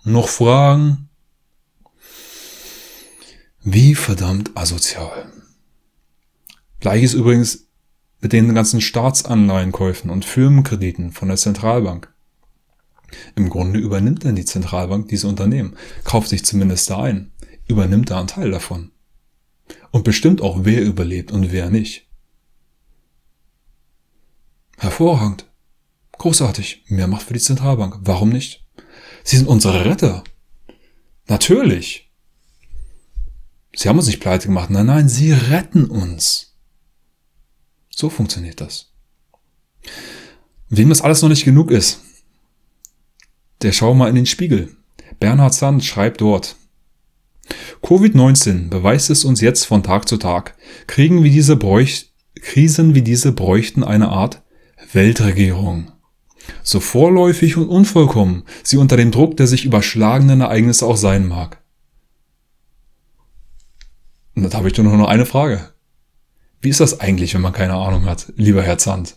Noch Fragen? Wie verdammt asozial. Gleiches übrigens mit den ganzen Staatsanleihenkäufen und Firmenkrediten von der Zentralbank. Im Grunde übernimmt dann die Zentralbank diese Unternehmen, kauft sich zumindest da ein, übernimmt da einen Teil davon. Und bestimmt auch, wer überlebt und wer nicht. Hervorragend. Großartig. Mehr Macht für die Zentralbank. Warum nicht? Sie sind unsere Retter. Natürlich. Sie haben uns nicht pleite gemacht. Nein, nein, sie retten uns. So funktioniert das. Wem das alles noch nicht genug ist, der schau mal in den Spiegel. Bernhard Sand schreibt dort, Covid-19 beweist es uns jetzt von Tag zu Tag. Kriegen wie diese Bräuch Krisen wie diese bräuchten eine Art Weltregierung. So vorläufig und unvollkommen sie unter dem Druck der sich überschlagenen Ereignisse auch sein mag. Und da habe ich doch nur noch eine Frage. Wie ist das eigentlich, wenn man keine Ahnung hat, lieber Herr Zandt?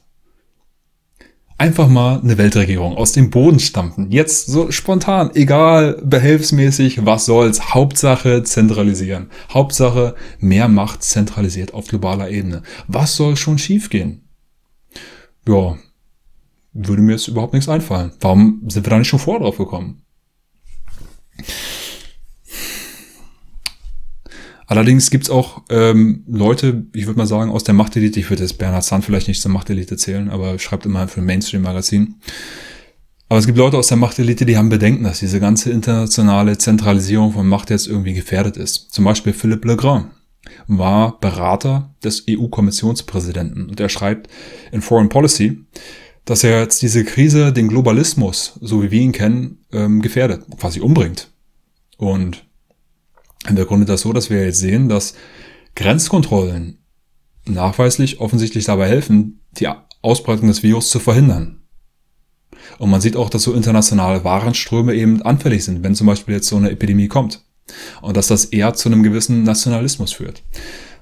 Einfach mal eine Weltregierung aus dem Boden stampfen. Jetzt so spontan, egal, behelfsmäßig, was soll's. Hauptsache zentralisieren. Hauptsache mehr Macht zentralisiert auf globaler Ebene. Was soll schon schiefgehen? Ja, würde mir jetzt überhaupt nichts einfallen. Warum sind wir da nicht schon vor drauf gekommen? Allerdings gibt's auch ähm, Leute, ich würde mal sagen, aus der Machtelite, ich würde jetzt Bernhard Sand vielleicht nicht zur Machtelite zählen, aber schreibt immer für ein Mainstream-Magazin. Aber es gibt Leute aus der Machtelite, die haben Bedenken, dass diese ganze internationale Zentralisierung von Macht jetzt irgendwie gefährdet ist. Zum Beispiel Philipp Legrand war Berater des EU-Kommissionspräsidenten und er schreibt in Foreign Policy, dass er jetzt diese Krise den Globalismus, so wie wir ihn kennen, ähm, gefährdet, quasi umbringt. Und der Grunde das so, dass wir jetzt sehen, dass Grenzkontrollen nachweislich offensichtlich dabei helfen, die Ausbreitung des Virus zu verhindern. Und man sieht auch, dass so internationale Warenströme eben anfällig sind, wenn zum Beispiel jetzt so eine Epidemie kommt. Und dass das eher zu einem gewissen Nationalismus führt.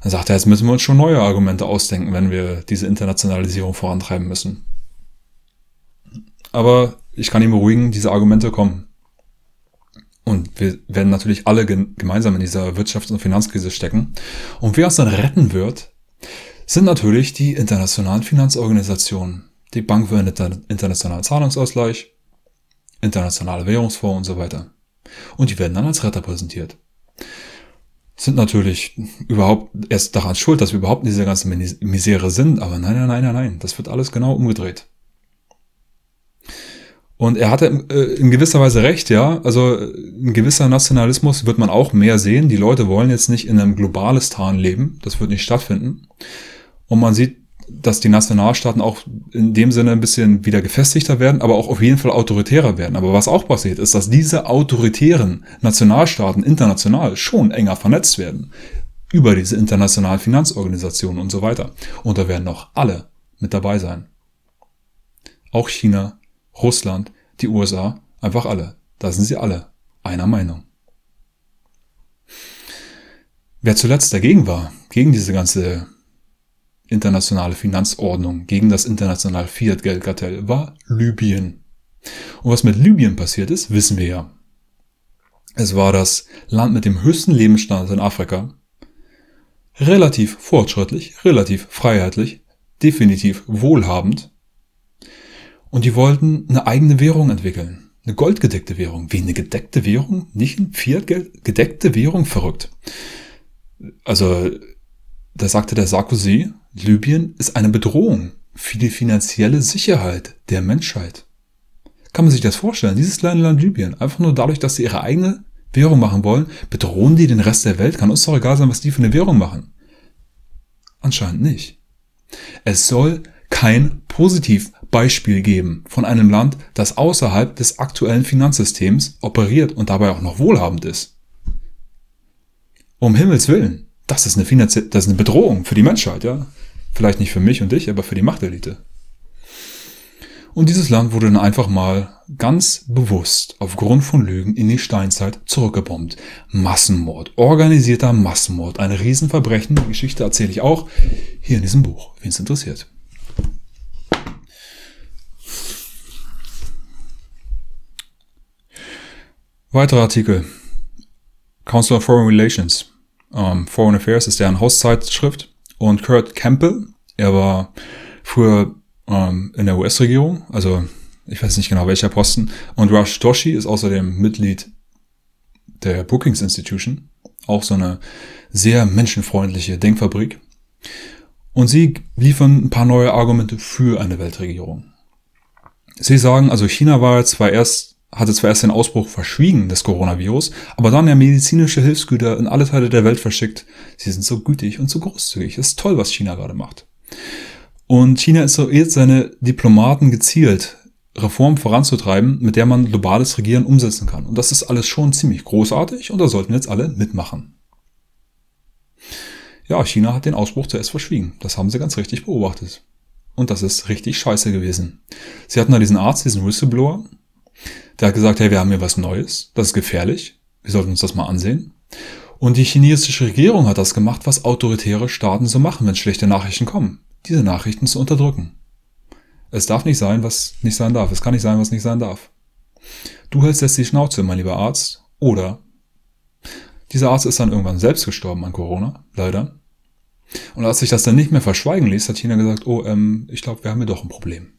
Dann sagt er, jetzt müssen wir uns schon neue Argumente ausdenken, wenn wir diese Internationalisierung vorantreiben müssen. Aber ich kann ihn beruhigen, diese Argumente kommen. Und wir werden natürlich alle gemeinsam in dieser Wirtschafts- und Finanzkrise stecken. Und wer uns dann retten wird, sind natürlich die internationalen Finanzorganisationen, die Bank für den internationalen Zahlungsausgleich, internationale Währungsfonds und so weiter. Und die werden dann als Retter präsentiert. Sind natürlich überhaupt erst daran schuld, dass wir überhaupt in dieser ganzen Misere sind, aber nein, nein, nein, nein, nein, das wird alles genau umgedreht. Und er hatte äh, in gewisser Weise recht, ja. Also ein gewisser Nationalismus wird man auch mehr sehen. Die Leute wollen jetzt nicht in einem globales Tarn leben. Das wird nicht stattfinden. Und man sieht, dass die Nationalstaaten auch in dem Sinne ein bisschen wieder gefestigter werden, aber auch auf jeden Fall autoritärer werden. Aber was auch passiert, ist, dass diese autoritären Nationalstaaten international schon enger vernetzt werden. Über diese internationalen Finanzorganisationen und so weiter. Und da werden noch alle mit dabei sein. Auch China, Russland, die USA, einfach alle. Da sind sie alle einer Meinung. Wer zuletzt dagegen war, gegen diese ganze internationale Finanzordnung, gegen das internationale Fiat-Geldkartell, war Libyen. Und was mit Libyen passiert ist, wissen wir ja. Es war das Land mit dem höchsten Lebensstandard in Afrika, relativ fortschrittlich, relativ freiheitlich, definitiv wohlhabend und die wollten eine eigene Währung entwickeln. Eine goldgedeckte Währung. Wie eine gedeckte Währung? Nicht ein Fiat-Geld? Gedeckte Währung? Verrückt. Also, da sagte der Sarkozy, Libyen ist eine Bedrohung für die finanzielle Sicherheit der Menschheit. Kann man sich das vorstellen? Dieses kleine Land Libyen, einfach nur dadurch, dass sie ihre eigene Währung machen wollen, bedrohen die den Rest der Welt? Kann uns doch egal sein, was die für eine Währung machen. Anscheinend nicht. Es soll kein Positivbeispiel geben von einem Land, das außerhalb des aktuellen Finanzsystems operiert und dabei auch noch wohlhabend ist. Um Himmels Willen, das ist eine, Finanzie das ist eine Bedrohung für die Menschheit, ja. Vielleicht nicht für mich und dich, aber für die Machtelite. Und dieses Land wurde dann einfach mal ganz bewusst aufgrund von Lügen in die Steinzeit zurückgebombt. Massenmord, organisierter Massenmord, ein Riesenverbrechen. Die Geschichte erzähle ich auch hier in diesem Buch, wen es interessiert. Weitere Artikel. Council of Foreign Relations. Um, Foreign Affairs ist deren Hauszeitschrift. Und Kurt Campbell, er war früher um, in der US-Regierung, also ich weiß nicht genau welcher Posten. Und Rush Toshi ist außerdem Mitglied der Brookings Institution, auch so eine sehr menschenfreundliche Denkfabrik. Und sie liefern ein paar neue Argumente für eine Weltregierung. Sie sagen, also China war zwar erst hatte zwar erst den Ausbruch verschwiegen des Coronavirus, aber dann ja medizinische Hilfsgüter in alle Teile der Welt verschickt. Sie sind so gütig und so großzügig. Das ist toll, was China gerade macht. Und China instruiert seine Diplomaten gezielt, Reformen voranzutreiben, mit der man globales Regieren umsetzen kann. Und das ist alles schon ziemlich großartig und da sollten jetzt alle mitmachen. Ja, China hat den Ausbruch zuerst verschwiegen. Das haben sie ganz richtig beobachtet. Und das ist richtig scheiße gewesen. Sie hatten da diesen Arzt, diesen Whistleblower, der hat gesagt, hey, wir haben hier was Neues, das ist gefährlich, wir sollten uns das mal ansehen. Und die chinesische Regierung hat das gemacht, was autoritäre Staaten so machen, wenn schlechte Nachrichten kommen. Diese Nachrichten zu unterdrücken. Es darf nicht sein, was nicht sein darf. Es kann nicht sein, was nicht sein darf. Du hältst jetzt die Schnauze, mein lieber Arzt. Oder dieser Arzt ist dann irgendwann selbst gestorben an Corona, leider. Und als sich das dann nicht mehr verschweigen ließ, hat China gesagt, oh, ähm, ich glaube, wir haben hier doch ein Problem.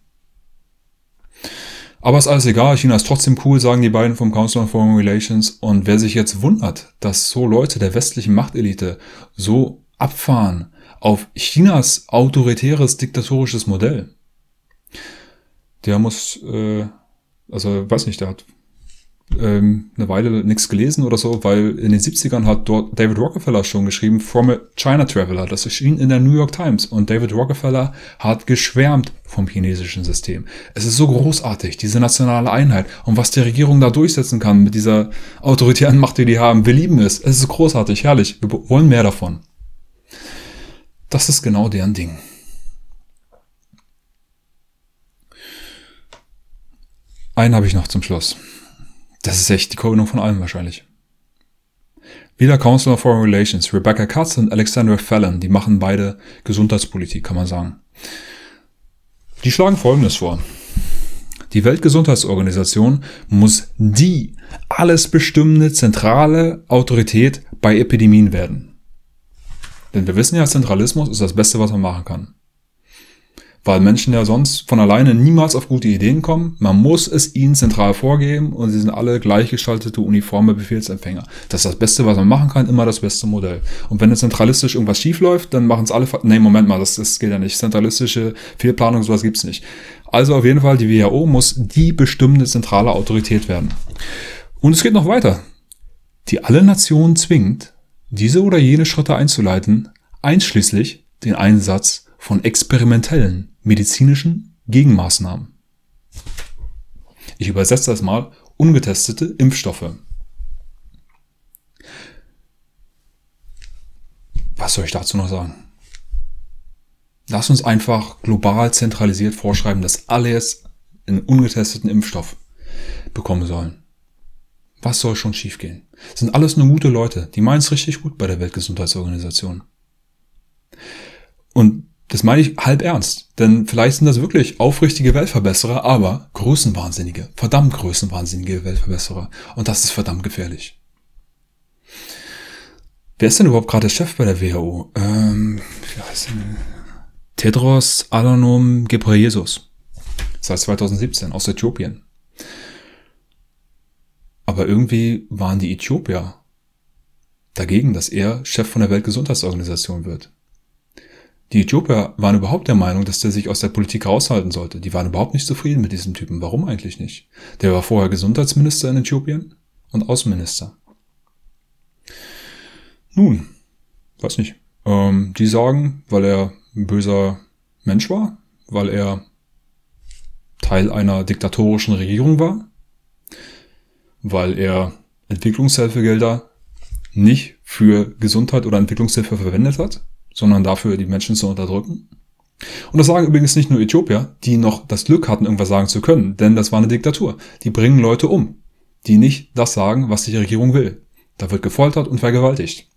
Aber ist alles egal, China ist trotzdem cool, sagen die beiden vom Council on Foreign Relations. Und wer sich jetzt wundert, dass so Leute der westlichen Machtelite so abfahren auf Chinas autoritäres diktatorisches Modell, der muss, äh, also weiß nicht, der hat ähm, eine Weile nichts gelesen oder so, weil in den 70ern hat dort David Rockefeller schon geschrieben, From a China Traveler. Das erschien in der New York Times und David Rockefeller hat geschwärmt vom chinesischen System. Es ist so großartig, diese nationale Einheit und was die Regierung da durchsetzen kann mit dieser autoritären Macht, die die haben. Wir lieben es. Es ist großartig, herrlich. Wir wollen mehr davon. Das ist genau deren Ding. Einen habe ich noch zum Schluss. Das ist echt die Krönung von allem wahrscheinlich. Wieder Council of Foreign Relations, Rebecca Katz und Alexandra Fallon, die machen beide Gesundheitspolitik, kann man sagen. Die schlagen Folgendes vor. Die Weltgesundheitsorganisation muss die alles bestimmende zentrale Autorität bei Epidemien werden. Denn wir wissen ja, Zentralismus ist das Beste, was man machen kann weil Menschen ja sonst von alleine niemals auf gute Ideen kommen. Man muss es ihnen zentral vorgeben und sie sind alle gleichgestaltete, uniforme Befehlsempfänger. Das ist das Beste, was man machen kann, immer das beste Modell. Und wenn jetzt zentralistisch irgendwas schief läuft, dann machen es alle, nee, Moment mal, das, das geht ja nicht. Zentralistische Fehlplanung, sowas gibt's nicht. Also auf jeden Fall, die WHO muss die bestimmte zentrale Autorität werden. Und es geht noch weiter. Die alle Nationen zwingt, diese oder jene Schritte einzuleiten, einschließlich den Einsatz von experimentellen medizinischen Gegenmaßnahmen. Ich übersetze das mal ungetestete Impfstoffe. Was soll ich dazu noch sagen? Lass uns einfach global zentralisiert vorschreiben, dass alle jetzt einen ungetesteten Impfstoff bekommen sollen. Was soll schon schiefgehen? Das sind alles nur gute Leute, die meinen es richtig gut bei der Weltgesundheitsorganisation. Und das meine ich halb ernst, denn vielleicht sind das wirklich aufrichtige Weltverbesserer, aber größenwahnsinnige, verdammt größenwahnsinnige Weltverbesserer. Und das ist verdammt gefährlich. Wer ist denn überhaupt gerade Chef bei der WHO? Ähm, wie heißt denn? Tedros Adhanom Ghebreyesus. Seit 2017 aus Äthiopien. Aber irgendwie waren die Äthiopier dagegen, dass er Chef von der Weltgesundheitsorganisation wird. Die Äthiopier waren überhaupt der Meinung, dass der sich aus der Politik raushalten sollte. Die waren überhaupt nicht zufrieden mit diesem Typen. Warum eigentlich nicht? Der war vorher Gesundheitsminister in Äthiopien und Außenminister. Nun, weiß nicht. Ähm, die sagen, weil er ein böser Mensch war, weil er Teil einer diktatorischen Regierung war, weil er Entwicklungshilfegelder nicht für Gesundheit oder Entwicklungshilfe verwendet hat, sondern dafür die Menschen zu unterdrücken. Und das sagen übrigens nicht nur Äthiopier, die noch das Glück hatten, irgendwas sagen zu können, denn das war eine Diktatur. Die bringen Leute um, die nicht das sagen, was die Regierung will. Da wird gefoltert und vergewaltigt.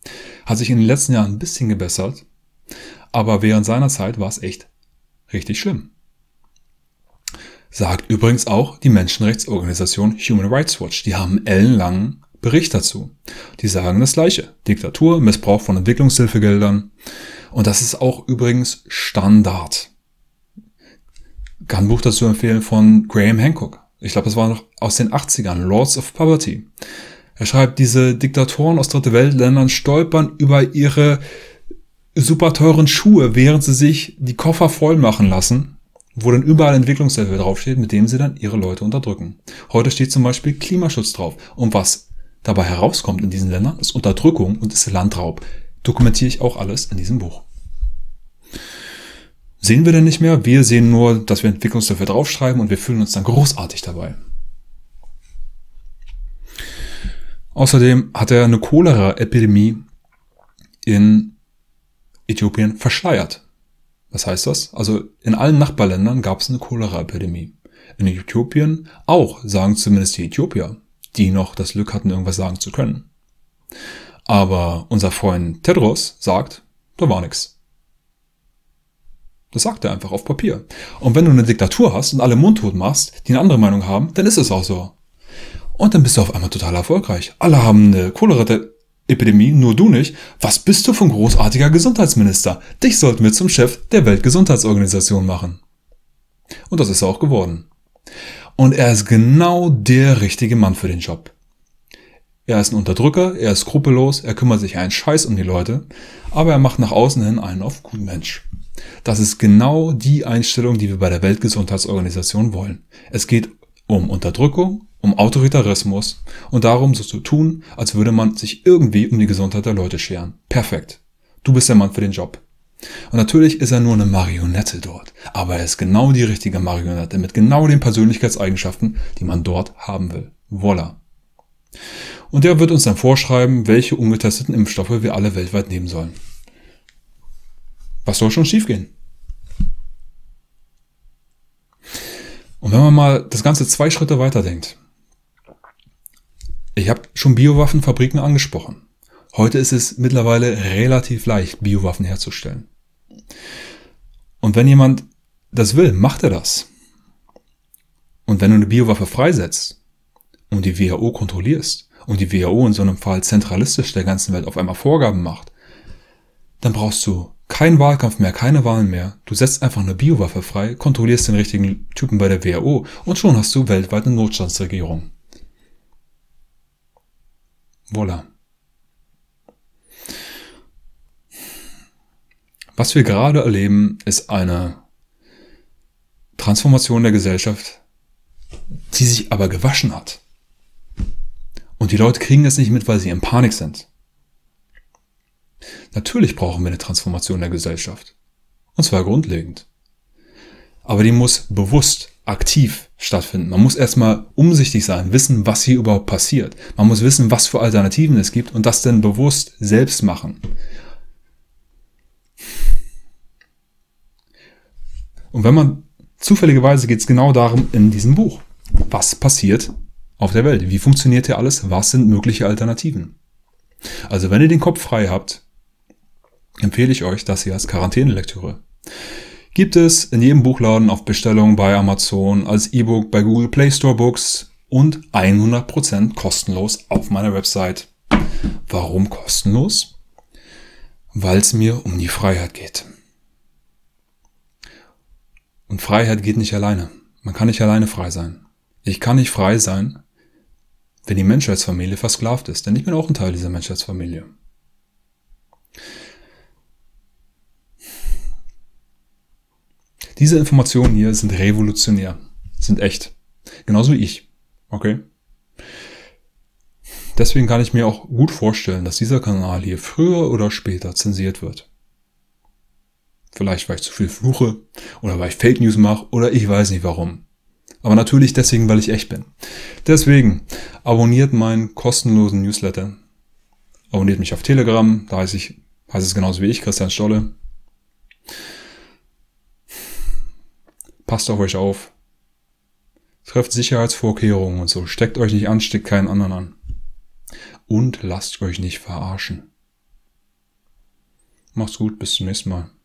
Hat sich in den letzten Jahren ein bisschen gebessert, aber während seiner Zeit war es echt richtig schlimm. Sagt übrigens auch die Menschenrechtsorganisation Human Rights Watch. Die haben ellenlangen Bericht dazu. Die sagen das Gleiche. Diktatur, Missbrauch von Entwicklungshilfegeldern. Und das ist auch übrigens Standard. Kann ein Buch dazu empfehlen von Graham Hancock. Ich glaube, das war noch aus den 80ern. Lords of Poverty. Er schreibt, diese Diktatoren aus Dritte Weltländern stolpern über ihre super teuren Schuhe, während sie sich die Koffer voll machen lassen, wo dann überall Entwicklungshilfe draufsteht, mit dem sie dann ihre Leute unterdrücken. Heute steht zum Beispiel Klimaschutz drauf. Und was dabei herauskommt in diesen Ländern, ist Unterdrückung und ist Landraub. Dokumentiere ich auch alles in diesem Buch. Sehen wir denn nicht mehr? Wir sehen nur, dass wir Entwicklungshilfe draufschreiben und wir fühlen uns dann großartig dabei. Außerdem hat er eine Cholera-Epidemie in Äthiopien verschleiert. Was heißt das? Also in allen Nachbarländern gab es eine Cholera-Epidemie. In Äthiopien auch, sagen zumindest die Äthiopier, die noch das Glück hatten, irgendwas sagen zu können. Aber unser Freund Tedros sagt, da war nix. Das sagt er einfach auf Papier. Und wenn du eine Diktatur hast und alle mundtot machst, die eine andere Meinung haben, dann ist es auch so. Und dann bist du auf einmal total erfolgreich. Alle haben eine Cholera-Epidemie, nur du nicht. Was bist du für ein großartiger Gesundheitsminister? Dich sollten wir zum Chef der Weltgesundheitsorganisation machen. Und das ist er auch geworden. Und er ist genau der richtige Mann für den Job. Er ist ein Unterdrücker, er ist skrupellos, er kümmert sich einen Scheiß um die Leute, aber er macht nach außen hin einen auf guten Mensch. Das ist genau die Einstellung, die wir bei der Weltgesundheitsorganisation wollen. Es geht um Unterdrückung, um Autoritarismus und darum, so zu tun, als würde man sich irgendwie um die Gesundheit der Leute scheren. Perfekt. Du bist der Mann für den Job. Und natürlich ist er nur eine Marionette dort, aber er ist genau die richtige Marionette mit genau den Persönlichkeitseigenschaften, die man dort haben will. Voila. Und der wird uns dann vorschreiben, welche ungetesteten Impfstoffe wir alle weltweit nehmen sollen. Was soll schon schiefgehen? Und wenn man mal das Ganze zwei Schritte weiter denkt. Ich habe schon Biowaffenfabriken angesprochen. Heute ist es mittlerweile relativ leicht, Biowaffen herzustellen. Und wenn jemand das will, macht er das. Und wenn du eine Biowaffe freisetzt und die WHO kontrollierst, und die WHO in so einem Fall zentralistisch der ganzen Welt auf einmal Vorgaben macht, dann brauchst du keinen Wahlkampf mehr, keine Wahlen mehr. Du setzt einfach eine Biowaffe frei, kontrollierst den richtigen Typen bei der WHO und schon hast du weltweit eine Notstandsregierung. Voila. Was wir gerade erleben, ist eine Transformation der Gesellschaft, die sich aber gewaschen hat. Und die Leute kriegen das nicht mit, weil sie in Panik sind. Natürlich brauchen wir eine Transformation der Gesellschaft. Und zwar grundlegend. Aber die muss bewusst, aktiv stattfinden. Man muss erstmal umsichtig sein, wissen, was hier überhaupt passiert. Man muss wissen, was für Alternativen es gibt und das dann bewusst selbst machen. Und wenn man, zufälligerweise geht es genau darum in diesem Buch. Was passiert, auf der Welt. Wie funktioniert hier alles? Was sind mögliche Alternativen? Also wenn ihr den Kopf frei habt, empfehle ich euch das hier als Quarantänelektüre. Gibt es in jedem Buchladen auf Bestellung bei Amazon, als E-Book bei Google Play Store Books und 100% kostenlos auf meiner Website. Warum kostenlos? Weil es mir um die Freiheit geht. Und Freiheit geht nicht alleine. Man kann nicht alleine frei sein. Ich kann nicht frei sein, wenn die Menschheitsfamilie versklavt ist. Denn ich bin auch ein Teil dieser Menschheitsfamilie. Diese Informationen hier sind revolutionär, sind echt. Genauso wie ich. Okay? Deswegen kann ich mir auch gut vorstellen, dass dieser Kanal hier früher oder später zensiert wird. Vielleicht, weil ich zu viel fluche oder weil ich Fake News mache oder ich weiß nicht warum. Aber natürlich deswegen, weil ich echt bin. Deswegen abonniert meinen kostenlosen Newsletter. Abonniert mich auf Telegram, da heiße ich, heißt es genauso wie ich, Christian Stolle. Passt auf euch auf. Trefft Sicherheitsvorkehrungen und so. Steckt euch nicht an, steckt keinen anderen an. Und lasst euch nicht verarschen. Macht's gut, bis zum nächsten Mal.